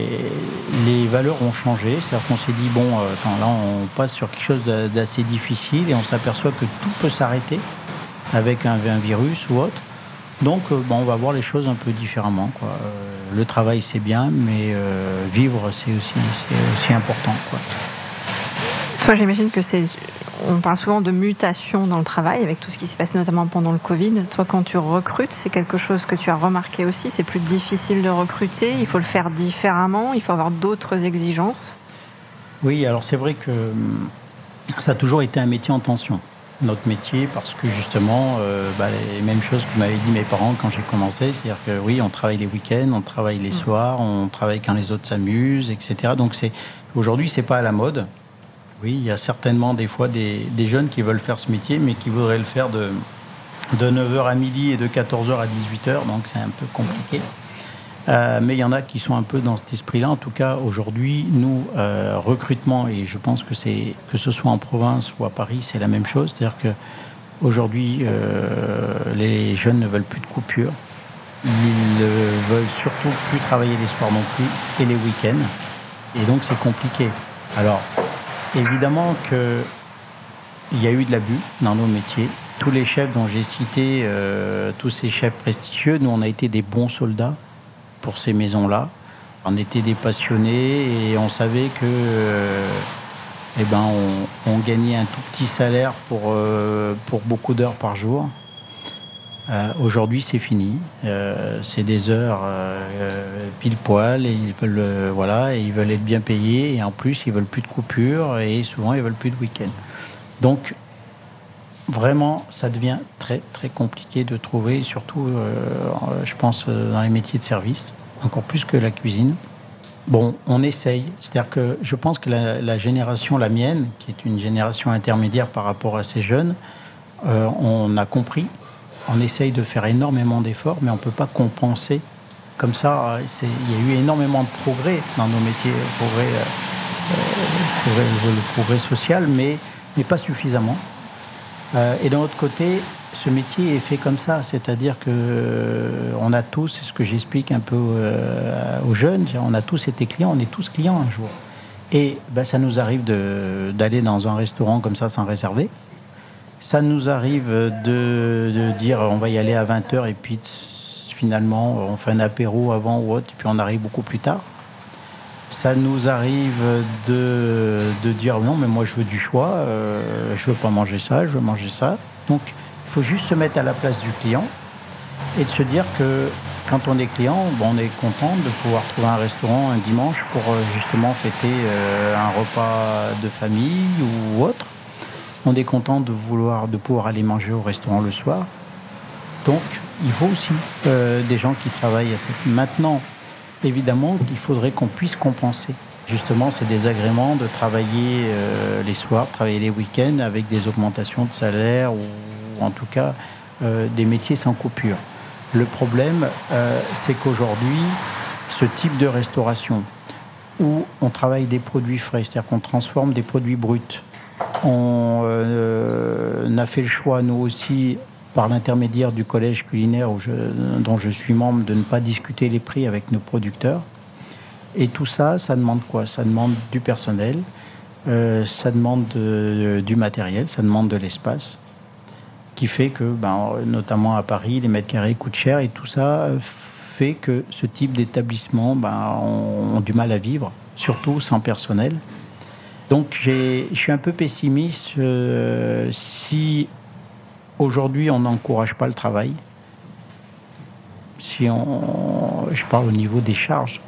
les valeurs ont changé. C'est-à-dire qu'on s'est dit, bon, euh, là, on passe sur quelque chose d'assez difficile et on s'aperçoit que tout peut s'arrêter avec un, un, virus ou autre. Donc, euh, bon, on va voir les choses un peu différemment. Quoi. Euh, le travail, c'est bien, mais euh, vivre, c'est aussi, aussi important. Quoi. Toi, j'imagine que c'est. On parle souvent de mutation dans le travail, avec tout ce qui s'est passé notamment pendant le Covid. Toi, quand tu recrutes, c'est quelque chose que tu as remarqué aussi. C'est plus difficile de recruter. Il faut le faire différemment. Il faut avoir d'autres exigences. Oui, alors c'est vrai que hum, ça a toujours été un métier en tension notre métier parce que justement, euh, bah, les mêmes choses que m'avaient dit mes parents quand j'ai commencé, c'est-à-dire que oui, on travaille les week-ends, on travaille les mm. soirs, on travaille quand les autres s'amusent, etc. Donc c'est aujourd'hui, c'est pas à la mode. Oui, il y a certainement des fois des, des, jeunes qui veulent faire ce métier, mais qui voudraient le faire de, de 9h à midi et de 14h à 18h, donc c'est un peu compliqué. Euh, mais il y en a qui sont un peu dans cet esprit-là. En tout cas, aujourd'hui, nous, euh, recrutement, et je pense que c'est que ce soit en province ou à Paris, c'est la même chose. C'est-à-dire que aujourd'hui, euh, les jeunes ne veulent plus de coupure. Ils ne veulent surtout plus travailler les soirs non plus et les week-ends. Et donc, c'est compliqué. Alors, évidemment que il y a eu de l'abus dans nos métiers. Tous les chefs dont j'ai cité, tous ces chefs prestigieux, nous, on a été des bons soldats pour ces maisons-là. On était des passionnés et on savait que euh, eh ben, on, gagnait un tout petit salaire pour, euh, pour beaucoup d'heures par jour. Euh, aujourd'hui, c'est fini. c'est des heures pile poil et ils veulent voilà et ils veulent être bien payés et en plus ils veulent plus de coupures et souvent ils veulent plus de week-end. Donc vraiment, ça devient très très compliqué de trouver, surtout, je pense, dans les métiers de service encore plus que la cuisine. Bon, on essaye. C'est-à-dire que je pense que la, génération, la mienne, qui est une génération intermédiaire par rapport à ces jeunes, euh, on a compris. On essaye de faire énormément d'efforts, mais on ne peut pas compenser. Comme ça, il y a eu énormément de progrès dans nos métiers, progrès, euh, euh, le progrès social, mais, pas suffisamment. et d'un autre côté, ce métier est fait comme ça, c'est-à-dire que euh, on a tous, c'est ce que j'explique un peu euh, aux jeunes, on a tous été clients, on est tous clients un jour. Et ben, ça nous arrive d'aller dans un restaurant comme ça sans réserver. Ça nous arrive de, dire on va y aller à 20h et puis finalement on fait un apéro avant ou autre et puis on arrive beaucoup plus tard. Ça nous arrive de, dire non mais moi je veux du choix, euh, je veux pas manger ça, je veux manger ça. Donc il faut juste se mettre à la place du client et de se dire que quand on est client, on est content de pouvoir trouver un restaurant un dimanche pour euh, justement fêter euh, un repas de famille ou autre. On est content de vouloir de pouvoir aller manger au restaurant le soir. Donc, il faut aussi euh, des gens qui travaillent à cette. Maintenant, évidemment, il faudrait qu'on puisse compenser justement ces désagréments de travailler les soirs, travailler les week-ends avec des augmentations de salaire ou en tout cas euh, des métiers sans coupure. Le problème, euh, c'est qu'aujourd'hui, ce type de restauration, où on travaille des produits frais, c'est-à-dire qu'on transforme des produits bruts, on euh, a fait le choix, nous aussi, par l'intermédiaire du collège culinaire dont je suis membre, de ne pas discuter les prix avec nos producteurs. Et tout ça, ça demande quoi? Ça demande du personnel, euh, ça demande du matériel, ça demande de l'espace, qui fait que, ben, notamment à Paris, les mètres carrés coûtent cher et tout ça fait que ce type d'établissement ben, ont, du mal à vivre, surtout sans personnel. Donc je suis un peu pessimiste euh, si aujourd'hui on n'encourage pas le travail, si on, je parle au niveau des charges,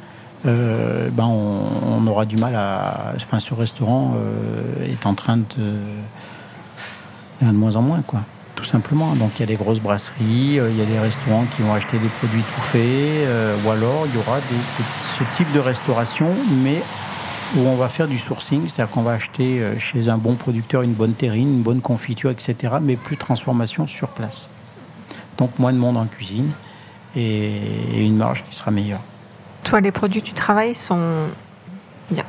euh, ben on, aura du mal à. Enfin, ce restaurant euh, est en train de. de moins en moins, quoi. Tout simplement. Donc, il y a des grosses brasseries, il y a des restaurants qui vont acheter des produits tout faits, ou alors il y aura ce type de restauration, mais où on va faire du sourcing, c'est-à-dire qu'on va acheter chez un bon producteur une bonne terrine, une bonne confiture, etc., mais plus transformation sur place. Donc, moins de monde en cuisine et une marge qui sera meilleure. Toi, les produits que tu travailles sont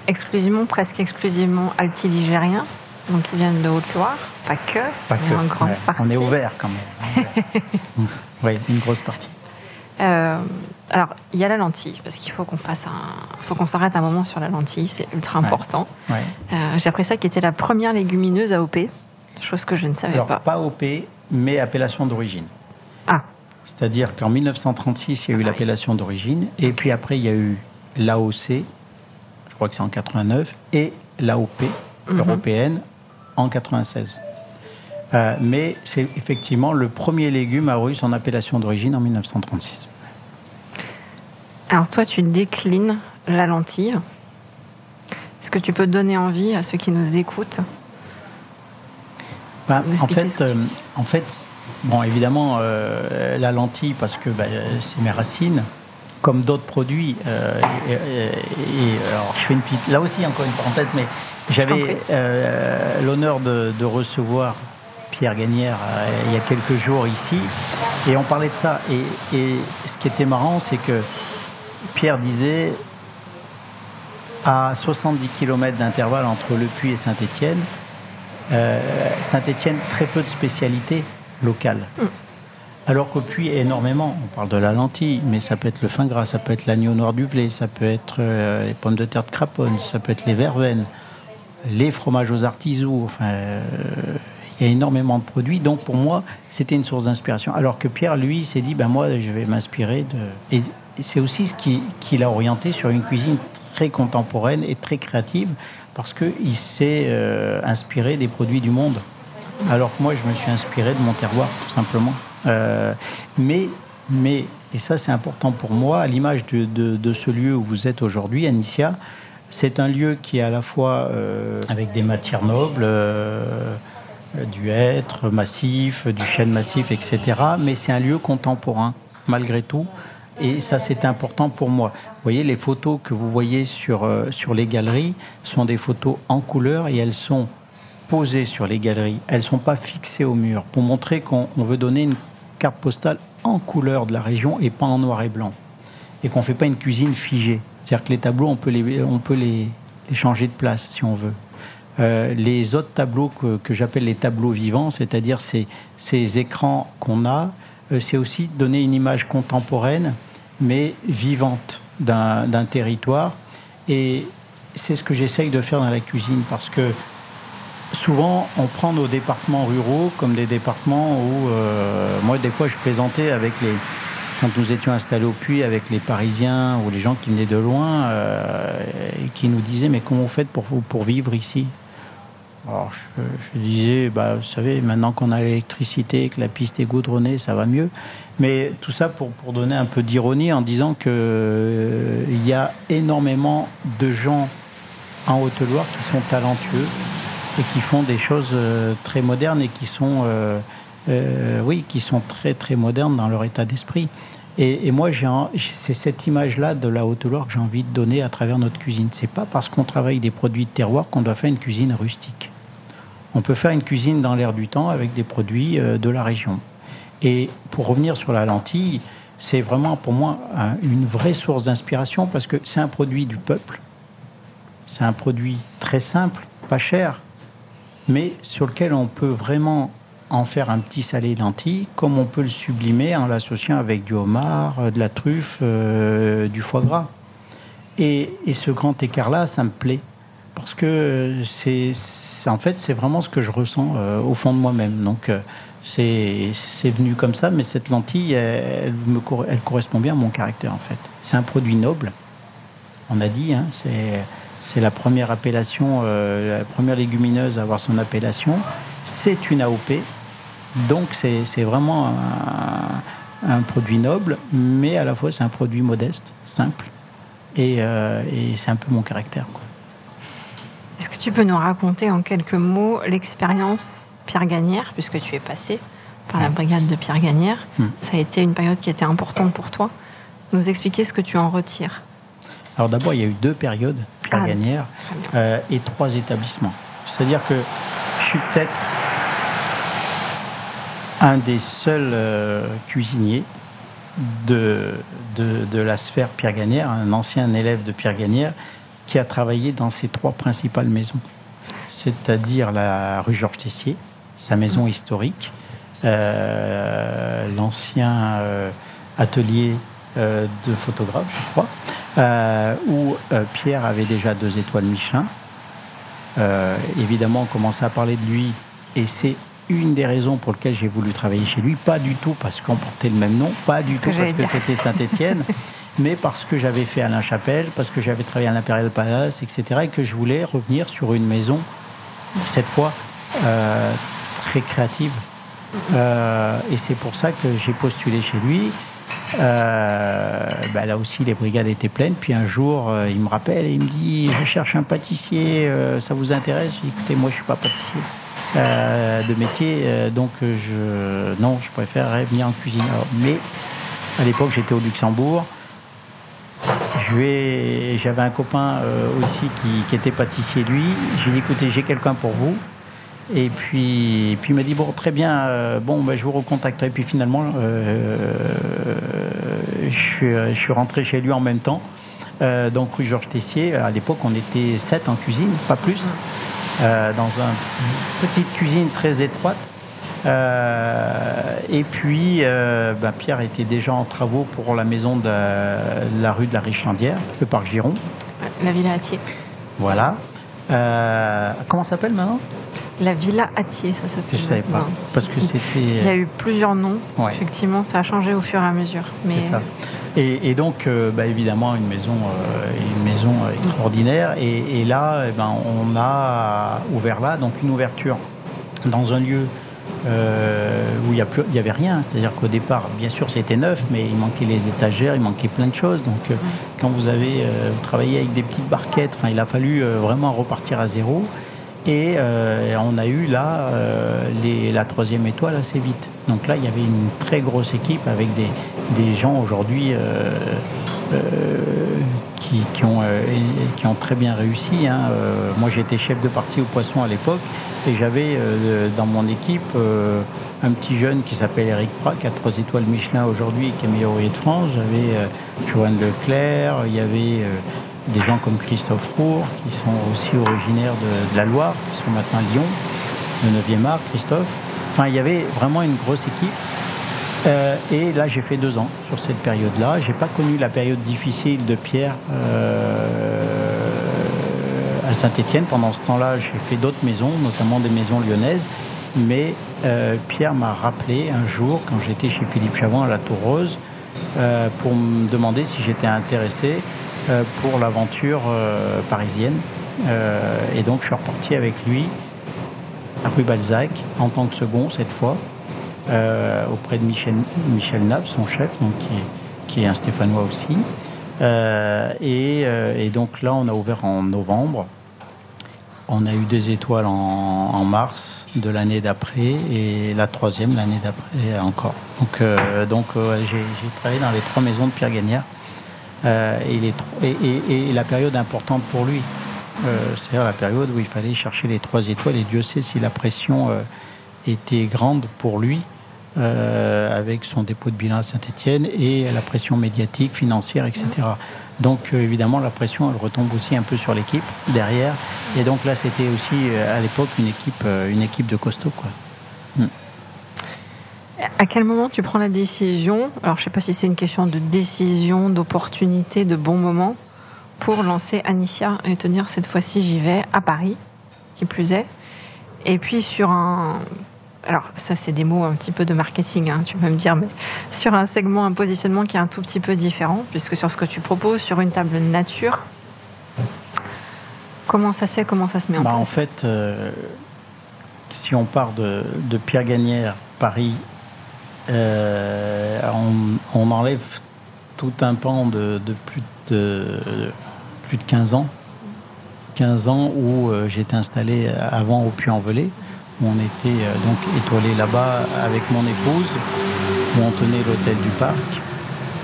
exclusivement, presque exclusivement altiligériens, donc ils viennent de Haute-Loire, pas que, pas que. En grande partie. On est ouvert quand même. [LAUGHS] oui, une grosse partie. Euh, alors, il y a la lentille, parce qu'il faut qu'on fasse un, faut qu'on s'arrête un moment sur la lentille, c'est ultra important. Euh, j'ai appris ça qui était la première légumineuse AOP, chose que je ne savais alors, pas. Pas AOP, mais appellation d'origine. Ah, c'est-à-dire qu'en 1936, il y a eu l'appellation d'origine, et puis après, il y a eu l'AOC, je crois que c'est en 89, et l'AOP mhm. européenne en 96. Euh, mais c'est effectivement le premier légume à avoir eu son appellation d'origine en 1936. Alors toi, tu déclines la lentille. Est-ce que tu peux donner envie à ceux qui nous écoutent ben, en, fait, euh, en fait, Bon, évidemment, euh, la lentille, parce que bah, c'est mes racines, comme d'autres produits. Euh, et, alors, je fais une petite, là aussi, encore une parenthèse, mais j'avais l'honneur de, recevoir Pierre Gagnère il y a quelques jours ici, et on parlait de ça. Et, et ce qui était marrant, c'est que Pierre disait à 70 km d'intervalle entre Le Puy et Saint-Étienne, Saint-Étienne, très peu de spécialités local. Mm. Alors qu'au puits, énormément. On parle de la lentille, mais ça peut être le fin gras, ça peut être l'agneau noir du Velay, ça peut être euh, les pommes de terre de Craponne, ça peut être les verveines, les fromages aux artisous. Enfin, euh, il y a énormément de produits. Donc pour moi, c'était une source d'inspiration. Alors que Pierre, lui, s'est dit, ben moi, je vais m'inspirer de. Et c'est aussi ce qui, l'a orienté sur une cuisine très contemporaine et très créative, parce qu'il s'est euh, inspiré des produits du monde. Alors que moi, je me suis inspiré de mon terroir, tout simplement. Euh, mais, mais, et ça c'est important pour moi, à l'image de, ce lieu où vous êtes aujourd'hui, Anicia, c'est un lieu qui est à la fois euh, avec des matières nobles, du hêtre massif, du chêne massif, etc. Mais c'est un lieu contemporain, malgré tout. Et ça, c'est important pour moi. Vous voyez, les photos que vous voyez sur, sur les galeries sont des photos en couleur et elles sont posées sur les galeries, elles ne sont pas fixées au mur, pour montrer qu'on veut donner une carte postale en couleur de la région et pas en noir et blanc. Et qu'on ne fait pas une cuisine figée. C'est-à-dire que les tableaux, on peut les, on peut les, changer de place si on veut. Euh, les autres tableaux que, que j'appelle les tableaux vivants, c'est-à-dire ces, ces écrans qu'on a, euh, c'est aussi donner une image contemporaine, mais vivante d'un territoire. Et c'est ce que j'essaye de faire dans la cuisine, parce que souvent, on prend nos départements ruraux comme des départements où, euh, moi, des fois, je plaisantais avec les. Quand nous étions installés au Puy avec les Parisiens ou les gens qui venaient de loin euh, et qui nous disaient Mais comment vous faites pour, pour vivre ici? Alors, je, disais bah, Vous savez, maintenant qu'on a l'électricité, que la piste est goudronnée, ça va mieux. Mais tout ça pour, pour donner un peu d'ironie en disant qu'il euh, y a énormément de gens en Haute-Loire qui sont talentueux et qui font des choses euh, très modernes et qui sont, euh, euh, oui, qui sont très très modernes dans leur état d'esprit. Et, moi, c'est cette image-là de la Haute-Loire que j'ai envie de donner à travers notre cuisine. C'est pas parce qu'on travaille des produits de terroir qu'on doit faire une cuisine rustique. On peut faire une cuisine dans l'air du temps avec des produits de la région. Et pour revenir sur la lentille, c'est vraiment pour moi une vraie source d'inspiration parce que c'est un produit du peuple. C'est un produit très simple, pas cher, mais sur lequel on peut vraiment en faire un petit salé lentilles, comme on peut le sublimer en l'associant avec du homard, euh, de la truffe, euh, du foie gras. Et, ce grand écart-là, ça me plaît. Parce que c'est, en fait, c'est vraiment ce que je ressens au fond de moi-même. Donc, c'est, venu comme ça, mais cette lentille, elle, correspond bien à mon caractère, en fait. C'est un produit noble, on a dit, hein, c'est la première appellation, euh, la première légumineuse à avoir son appellation. C'est une AOP, donc c'est vraiment un, produit noble, mais à la fois c'est un produit modeste, simple, et, euh, c'est un peu mon caractère. Est-ce que tu peux nous raconter en quelques mots l'expérience Pierre Gagnère, puisque tu es passé par la brigade de Pierre Gagnère hmm. Ça a été une période qui était importante pour toi. Nous expliquer ce que tu en retires. Alors d'abord, il y a eu deux périodes, Pierre ah, Gagnère, euh, et trois établissements. C'est-à-dire que je suis peut-être un des seuls euh, cuisiniers de, de, la sphère Pierre Gagnère, un ancien élève de Pierre Gagnère, qui a travaillé dans ces trois principales maisons. C'est-à-dire la rue Georges Tessier, sa maison historique, euh, l'ancien atelier de photographe, je crois, euh, où euh, Pierre avait déjà deux étoiles Michelin. Euh, évidemment, on commençait à parler de lui, et c'est une des raisons pour lesquelles j'ai voulu travailler chez lui. Pas du tout parce qu'on portait le même nom, pas du tout parce que c'était Saint-Étienne, [LAUGHS] mais parce que j'avais fait Alain Chapelle, parce que j'avais travaillé à l'Imperial Palace, etc., et que je voulais revenir sur une maison, cette fois très créative. et c'est pour ça que j'ai postulé chez lui. Euh, bah, là aussi, les brigades étaient pleines. Puis un jour, euh, il me rappelle et il me dit Je cherche un pâtissier, euh, ça vous intéresse? Écoutez, moi, je suis pas pâtissier de métier, donc je, non, je préférerais venir en cuisine. mais à l'époque, j'étais au Luxembourg. J'avais un copain aussi qui, qui, était pâtissier, lui. J'ai dit Écoutez, j'ai quelqu'un pour vous. Et puis, puis il m'a dit bon, très bien, euh, bon, ben, je vous recontacterai. Puis finalement, euh, je, suis, rentré chez lui en même temps. Euh, donc rue Georges Tessier. À l'époque, on était sept en cuisine, pas plus, dans une petite cuisine très étroite. Et puis, ben, Pierre était déjà en travaux pour la maison de la rue de la Richlandière, le parc Giron. La Villa Attier. Voilà. comment s'appelle maintenant? La Villa Attier, ça s'appelle. Je ne savais pas. parce que c'était. Il y a eu plusieurs noms. Effectivement, ça a changé au fur et à mesure. C'est ça. Et, donc, euh, bah, évidemment, une maison, euh, une maison extraordinaire. Et, là, eh ben, on a ouvert là, donc une ouverture dans un lieu euh, où il n'y avait rien. C'est-à-dire qu'au départ, bien sûr, c'était neuf, mais il manquait les étagères, il manquait plein de choses. Donc, quand vous avez travaillé avec des petites barquettes, il a fallu vraiment repartir à zéro. Et euh, on a eu là euh, la troisième étoile assez vite. Donc là, il y avait une très grosse équipe avec des, gens aujourd'hui euh, qui, ont, qui ont très bien réussi. Hein. moi, j'étais chef de partie au poisson à l'époque et j'avais dans mon équipe un petit jeune qui s'appelle Eric Prat, qui a trois étoiles Michelin aujourd'hui, qui est meilleur ouvrier de France. J'avais Joanne Leclerc, il y avait des gens comme Christophe Roux, qui sont aussi originaires de, la Loire, qui sont maintenant à Lyon, le 9e art, Christophe. Enfin, il y avait vraiment une grosse équipe. Euh, et là, j'ai fait deux ans sur cette période-là. J'ai pas connu la période difficile de Pierre euh, à Saint-Étienne. Pendant ce temps-là, j'ai fait d'autres maisons, notamment des maisons lyonnaises. Mais euh, Pierre m'a rappelé un jour, quand j'étais chez Philippe Chavon à la Tour Rose, pour me demander si j'étais intéressé euh, pour l'aventure euh, parisienne. Euh, et donc je suis reparti avec lui à rue Balzac en tant que second cette fois auprès de Michel, Michel Nave, son chef, donc, qui, est, un Stéphanois aussi. et, donc là, on a ouvert en novembre. On a eu des étoiles en, mars de l'année d'après et la troisième l'année d'après encore. Donc, j'ai travaillé dans les trois maisons de Pierre Gagnard. Euh, et, la période importante pour lui. Euh, c'est-à-dire la période où il fallait chercher les trois étoiles et Dieu sait si la pression euh, était grande pour lui avec son dépôt de bilan à Saint-Etienne et la pression médiatique, financière, etc. Donc évidemment la pression elle retombe aussi un peu sur l'équipe derrière et donc là c'était aussi à l'époque une équipe une équipe de costaud quoi. Hmm. À quel moment tu prends la décision Alors, je ne sais pas si c'est une question de décision, d'opportunité, de bon moment pour lancer Anicia et te dire cette fois-ci j'y vais à Paris, qui plus est. Et puis sur un. Alors, ça, c'est des mots un petit peu de marketing, hein, tu peux me dire, mais sur un segment, un positionnement qui est un tout petit peu différent, puisque sur ce que tu proposes, sur une table nature, comment ça se fait, comment ça se met en bah, place En fait, euh, si on part de, Pierre Gagnère, Paris, euh, on, enlève tout un pan de, plus de, plus de 15 ans. 15 ans où euh, j'étais installé avant au Puy-en-Velay, on était euh, donc étoilé là-bas avec mon épouse, où on tenait l'hôtel du parc.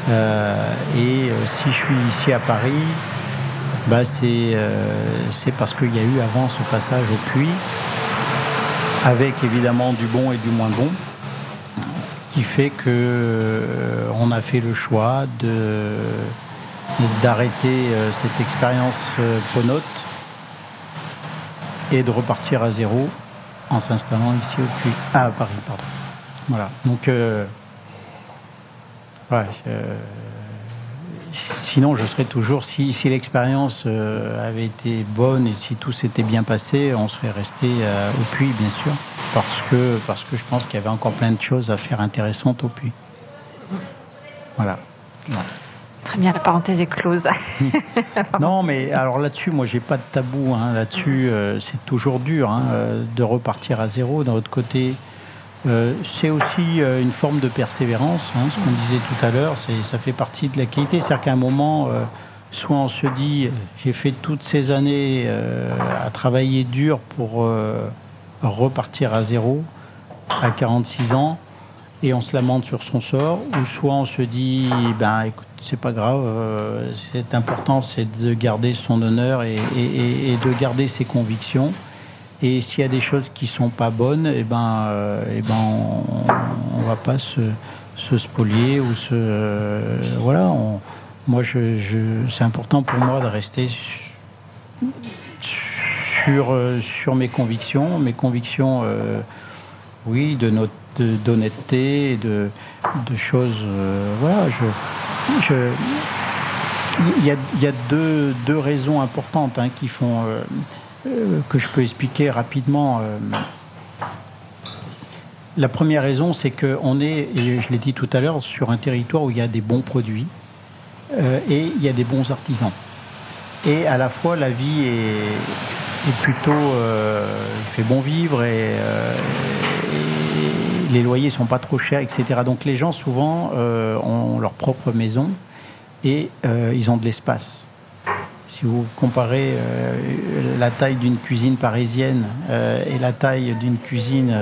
Euh, et si je suis ici à Paris, bah c'est parce qu'il y a eu avant ce passage au puits, avec évidemment du bon et du moins bon, qui fait que on a fait le choix d'arrêter cette expérience ponote et de repartir à zéro en s'installant ici au Puy. Ah, à Paris, pardon. Voilà. Donc, euh, sinon, je serais toujours, si, l'expérience euh, avait été bonne et si tout s'était bien passé, on serait resté euh, au Puy, bien sûr, parce que, je pense qu'il y avait encore plein de choses à faire intéressantes au Puy. Voilà. Très bien, la parenthèse est close. [LAUGHS] non, mais alors là-dessus, moi, j'ai pas de tabou. Hein. Là-dessus, euh, c'est toujours dur hein, euh, de repartir à zéro. D'un autre côté, euh, c'est aussi une forme de persévérance. Hein, ce qu'on disait tout à l'heure, ça fait partie de la qualité. C'est-à-dire qu'à un moment, soit on se dit, j'ai fait toutes ces années à travailler dur pour repartir à zéro à 46 ans et on se lamente sur son sort, ou soit on se dit, ben écoute, c'est pas grave, euh, c'est important, c'est de garder son honneur et, de garder ses convictions. Et s'il y a des choses qui sont pas bonnes, et eh ben, euh, eh ben on, ne va pas se, spolier ou se, euh, voilà. moi, c'est important pour moi de rester sur, sur mes convictions, mes convictions, oui, de notre d'honnêteté, de, de, choses. voilà, je, il y a, deux, raisons importantes hein, qui font euh, euh, que je peux expliquer rapidement. Euh. La première raison, c'est qu'on est, et je l'ai dit tout à l'heure, sur un territoire où il y a des bons produits et il y a des bons artisans. Et à la fois, la vie est, plutôt. il fait bon vivre et les loyers sont pas trop chers, etc. Donc les gens souvent euh, ont leur propre maison et euh, ils ont de l'espace. Si vous comparez euh, la taille d'une cuisine parisienne et la taille d'une cuisine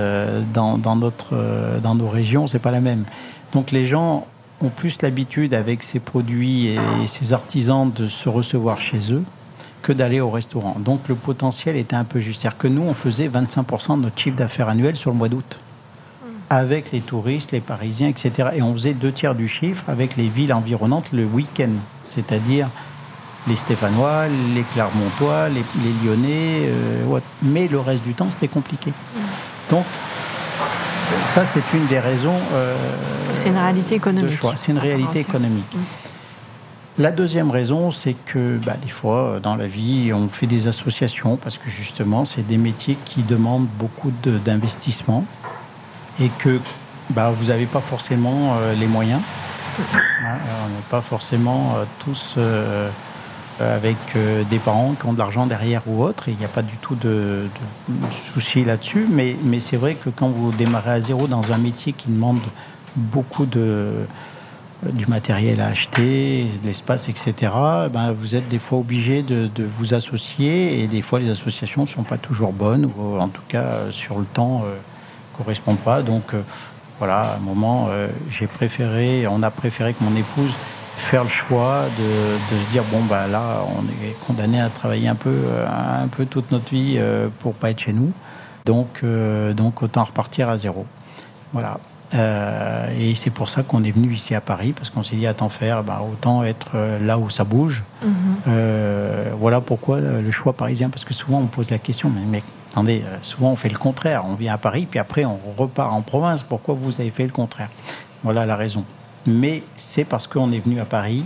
dans, notre, dans nos régions, c'est pas la même. Donc les gens ont plus l'habitude avec ces produits et ces artisans de se recevoir chez eux que d'aller au restaurant. Donc le potentiel était un peu juste. C'est-à-dire que nous, on faisait 25% de notre chiffre d'affaires annuel sur le mois d'août avec les touristes, les Parisiens, etc. Et on faisait deux tiers du chiffre avec les villes environnantes le week-end, c'est-à-dire les Stéphanois, les Clermontois, les, Lyonnais. Euh, mais le reste du temps, c'était compliqué. Donc, ça, c'est une des raisons. Euh, c'est une réalité économique. De choix. C'est une réalité économique. Mm. La deuxième raison, c'est que bah, des fois, dans la vie, on fait des associations parce que justement, c'est des métiers qui demandent beaucoup d'investissement et que bah, vous n'avez pas forcément euh, les moyens. [LAUGHS] Hein, on n'est pas forcément euh, tous euh, avec des parents qui ont de l'argent derrière ou autre, il n'y a pas du tout de, de souci là-dessus. Mais, mais c'est vrai que quand vous démarrez à zéro dans un métier qui demande beaucoup de, du matériel à acheter, de l'espace, etc., ben vous êtes des fois obligé de, de, vous associer, et des fois les associations ne sont pas toujours bonnes, ou en tout cas sur le temps correspondent pas. Donc euh, voilà, à un moment, euh, j'ai préféré, on a préféré que mon épouse faire le choix de, se dire bon bah là on est condamné à travailler un peu euh, un peu toute notre vie pour pas être chez nous donc donc autant repartir à zéro voilà et c'est pour ça qu'on est venu ici à Paris parce qu'on s'est dit à tant faire bah, autant être là où ça bouge mm-hmm. voilà pourquoi le choix parisien parce que souvent on pose la question mais, mais attendez, euh, souvent on fait le contraire. On vient à Paris, puis après on repart en province. Pourquoi vous avez fait le contraire? Voilà la raison. Mais c'est parce qu'on est venu à Paris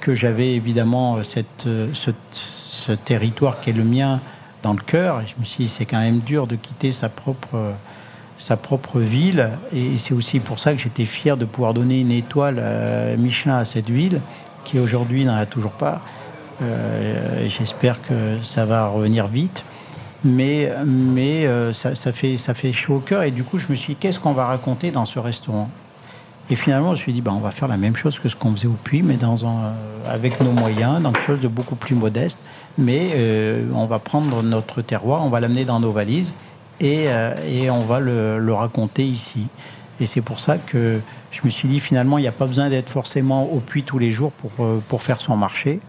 que j'avais évidemment cette, ce, ce, territoire qui est le mien dans le cœur. Et je me suis dit, c'est quand même dur de quitter sa propre sa propre ville. Et c'est aussi pour ça que j'étais fier de pouvoir donner une étoile Michelin à cette ville, qui aujourd'hui n'en a toujours pas. Euh, J'espère que ça va revenir vite. Mais, mais euh, ça, fait, ça fait chaud au cœur. Et du coup, je me suis dit, qu'est-ce qu'on va raconter dans ce restaurant? Et finalement, je me suis dit, bah, on va faire la même chose que ce qu'on faisait au Puy, mais dans un, avec nos moyens, dans quelque chose de beaucoup plus modeste. Mais euh, on va prendre notre terroir, on va l'amener dans nos valises et, euh, et on va le, raconter ici. Et c'est pour ça que je me suis dit finalement, il n'y a pas besoin d'être forcément au puits tous les jours pour, euh, pour faire son marché.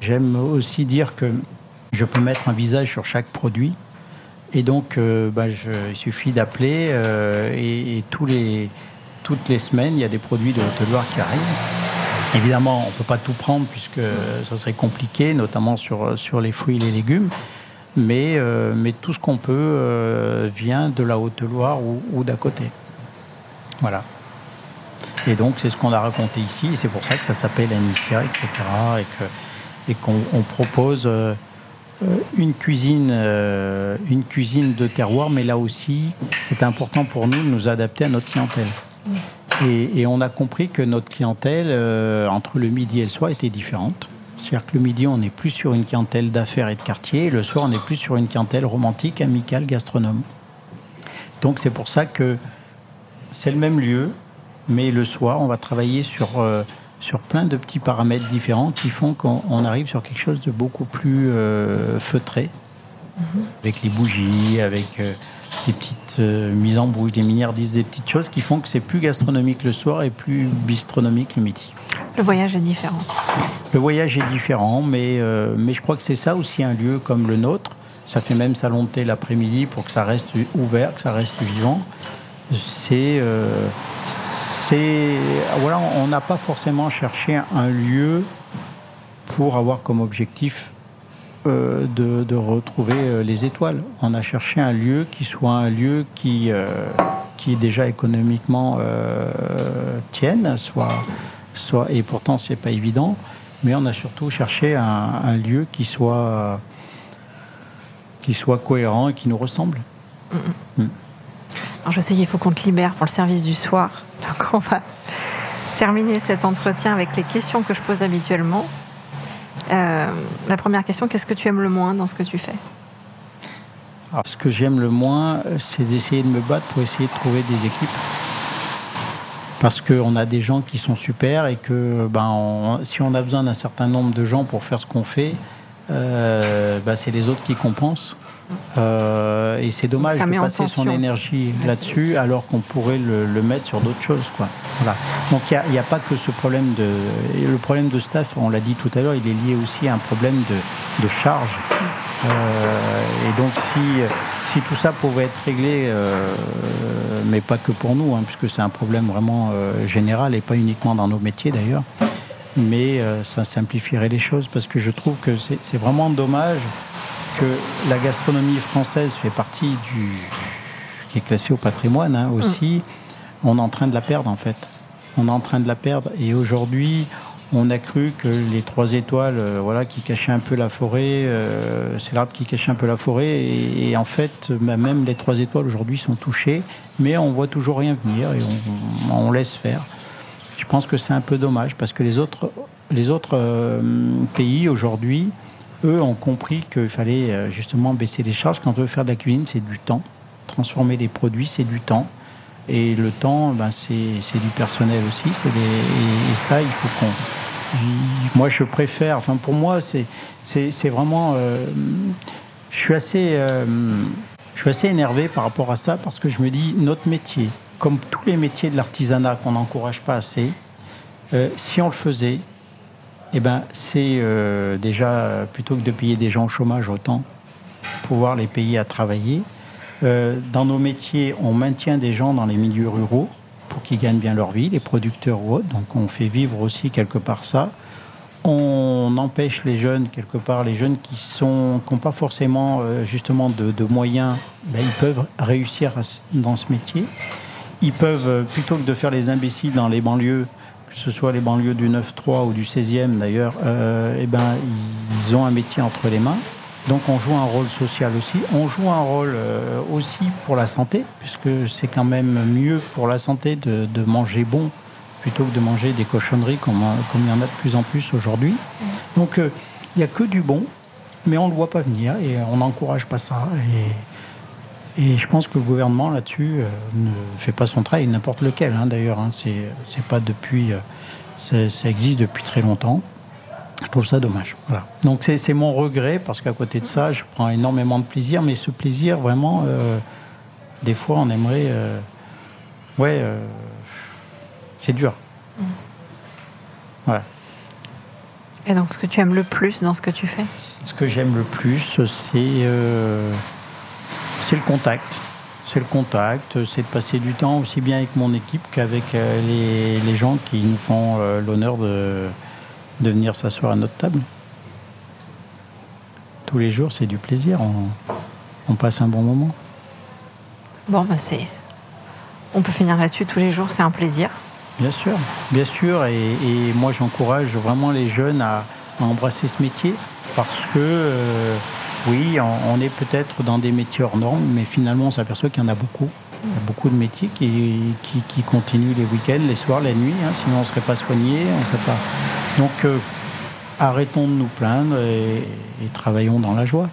J'aime aussi dire que je peux mettre un visage sur chaque produit. Et donc, euh, bah, je, il suffit d'appeler euh, et, et, tous les, toutes les semaines, il y a des produits de Haute-Loire qui arrivent. Évidemment, on ne peut pas tout prendre puisque ça serait compliqué, notamment sur, sur les fruits et les légumes mais, euh, mais tout ce qu'on peut euh, vient de la Haute-Loire ou, ou d'à côté. Voilà. Et donc, c'est ce qu'on a raconté ici, c'est pour ça que ça s'appelle Anicia, etc. Et qu'on et qu'on propose euh, une, cuisine, euh, une cuisine de terroir, mais là aussi, c'est important pour nous de nous adapter à notre clientèle. Et, et on a compris que notre clientèle, euh, entre le midi et le soir, était différente. C'est-à-dire que le midi, on est plus sur une clientèle d'affaires et de quartier, et le soir, on est plus sur une clientèle romantique, amicale, gastronome. Donc c'est pour ça que c'est le même lieu, mais le soir, on va travailler sur, euh, sur plein de petits paramètres différents qui font qu'on arrive sur quelque chose de beaucoup plus euh, feutré, mm -hmm. avec les bougies, avec euh, des petites euh, mises en bouche, des miniardises, des petites choses qui font que c'est plus gastronomique le soir et plus bistronomique le midi. Le voyage est différent. Le voyage est différent, mais, mais je crois que c'est ça aussi un lieu comme le nôtre. Ça fait même salon de thé l'après-midi pour que ça reste ouvert, que ça reste vivant. C'est. Euh, voilà, on n'a pas forcément cherché un lieu pour avoir comme objectif euh, de, de, retrouver euh, les étoiles. On a cherché un lieu qui soit un lieu qui, euh, qui déjà économiquement euh, tienne, soit, soit, et pourtant c'est pas évident, mais on a surtout cherché un, un, lieu qui soit, qui soit cohérent et qui nous ressemble. Alors je sais qu'il faut qu'on te libère pour le service du soir, donc on va terminer cet entretien avec les questions que je pose habituellement. Euh, la première question, qu'est-ce que tu aimes le moins dans ce que tu fais? Alors, Ce que j'aime le moins, c'est d'essayer de me battre pour essayer de trouver des équipes. Parce qu'on a des gens qui sont super et que ben, si on a besoin d'un certain nombre de gens pour faire ce qu'on fait, bah, c'est les autres qui compensent. Euh, et c'est dommage de passer son énergie là-dessus alors qu'on pourrait le, le, mettre sur d'autres choses. Quoi. Voilà. Donc il n'y a, a, pas que ce problème de... Le problème de staff, on l'a dit tout à l'heure, il est lié aussi à un problème de, de charge. Euh, et donc si, si tout ça pouvait être réglé, euh, mais pas que pour nous, hein, puisque c'est un problème vraiment euh, général et pas uniquement dans nos métiers d'ailleurs, mais euh, ça simplifierait les choses parce que je trouve que c'est vraiment dommage que la gastronomie française fait partie du qui est classée au patrimoine hein, aussi. Mmh. On est en train de la perdre en fait. On est en train de la perdre et aujourd'hui on a cru que les trois étoiles, euh, voilà, qui cachaient un peu la forêt, euh, c'est l'arbre qui cachait un peu la forêt et, et en fait bah, même les trois étoiles aujourd'hui sont touchées, mais on voit toujours rien venir et on, on laisse faire. Je pense que c'est un peu dommage parce que les autres, les autres euh, pays aujourd'hui, eux, ont compris qu'il fallait euh, justement baisser les charges. Quand on veut faire de la cuisine, c'est du temps. Transformer les produits, c'est du temps. Et le temps, ben, c'est du personnel aussi. Des, et, ça, il faut qu'on. Moi, je préfère. Enfin, pour moi, c'est vraiment. Euh, je suis assez. Je suis assez énervé par rapport à ça parce que je me dis notre métier, comme tous les métiers de l'artisanat qu'on n'encourage pas assez, euh, si on le faisait, eh ben, c'est euh, déjà plutôt que de payer des gens au chômage, autant pouvoir les payer à travailler. Euh, dans nos métiers, on maintient des gens dans les milieux ruraux pour qu'ils gagnent bien leur vie, les producteurs ou autres. Donc on fait vivre aussi quelque part ça. on empêche les jeunes, quelque part, les jeunes qui n'ont pas forcément justement de, moyens, ben, ils peuvent réussir dans ce métier. Ils peuvent, euh, plutôt que de faire les imbéciles dans les banlieues, que ce soit les banlieues du 9-3 ou du 16e d'ailleurs, euh, eh ben, ils ont un métier entre les mains. Donc on joue un rôle social aussi. On joue un rôle aussi pour la santé, puisque c'est quand même mieux pour la santé de manger bon plutôt que de manger des cochonneries comme, comme il y en a de plus en plus aujourd'hui. Donc euh, il n'y a que du bon, mais on ne le voit pas venir et on n'encourage pas ça. Et, et, je pense que le gouvernement là-dessus euh, ne fait pas son travail, n'importe lequel hein, d'ailleurs. Hein, c'est pas depuis. Euh, ça existe depuis très longtemps. Je trouve ça dommage. Voilà. Donc c'est mon regret parce qu'à côté de ça, je prends énormément de plaisir, mais ce plaisir, vraiment, des fois, on aimerait. ouais c'est dur. Mm. Voilà. Et donc, ce que tu aimes le plus dans ce que tu fais? Ce que j'aime le plus, c'est euh, le contact. C'est le contact, c'est de passer du temps aussi bien avec mon équipe qu'avec euh, les, gens qui nous font euh, l'honneur de, de venir s'asseoir à notre table. Tous les jours, c'est du plaisir. On, on, passe un bon moment. Bon, bah c'est. On peut finir là-dessus tous les jours, c'est un plaisir. Bien sûr, bien sûr. Et, moi, j'encourage vraiment les jeunes à, embrasser ce métier parce que, euh, oui, on, est peut-être dans des métiers hors normes, mais finalement, on s'aperçoit qu'il y en a beaucoup. Il y a beaucoup de métiers qui, qui, continuent les week-ends, les soirs, la nuit, hein, sinon on ne serait pas soigné. On serait pas... Donc, euh, arrêtons de nous plaindre et, et travaillons dans la joie.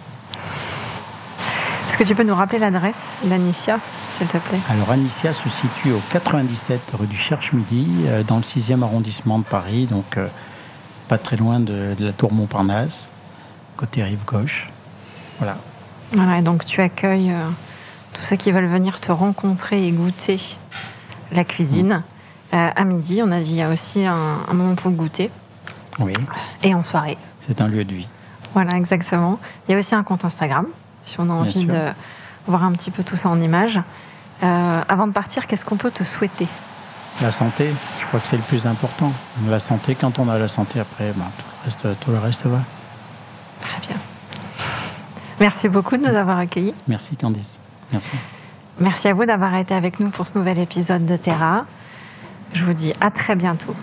Est-ce que tu peux nous rappeler l'adresse d'Anicia s'il te plaît? Alors, Anicia se situe au 97 rue du Cherche-Midi, euh, dans le 6e arrondissement de Paris, donc euh, pas très loin de, la tour Montparnasse, côté rive gauche. Voilà. Voilà, et donc tu accueilles euh, tous ceux qui veulent venir te rencontrer et goûter la cuisine. à midi, on a dit, il y a aussi un, moment pour le goûter. Oui. Et en soirée. C'est un lieu de vie. Voilà, exactement. Il y a aussi un compte Instagram, si on a envie de voir un petit peu tout ça en images. Euh, avant de partir, qu'est-ce qu'on peut te souhaiter? La santé, je crois que c'est le plus important. La santé, quand on a la santé, après, ben, tout, le reste, tout le reste va. Très bien. Merci beaucoup de nous avoir accueillis. Merci Candice. Merci. Merci à vous d'avoir été avec nous pour ce nouvel épisode de Terra. Je vous dis à très bientôt.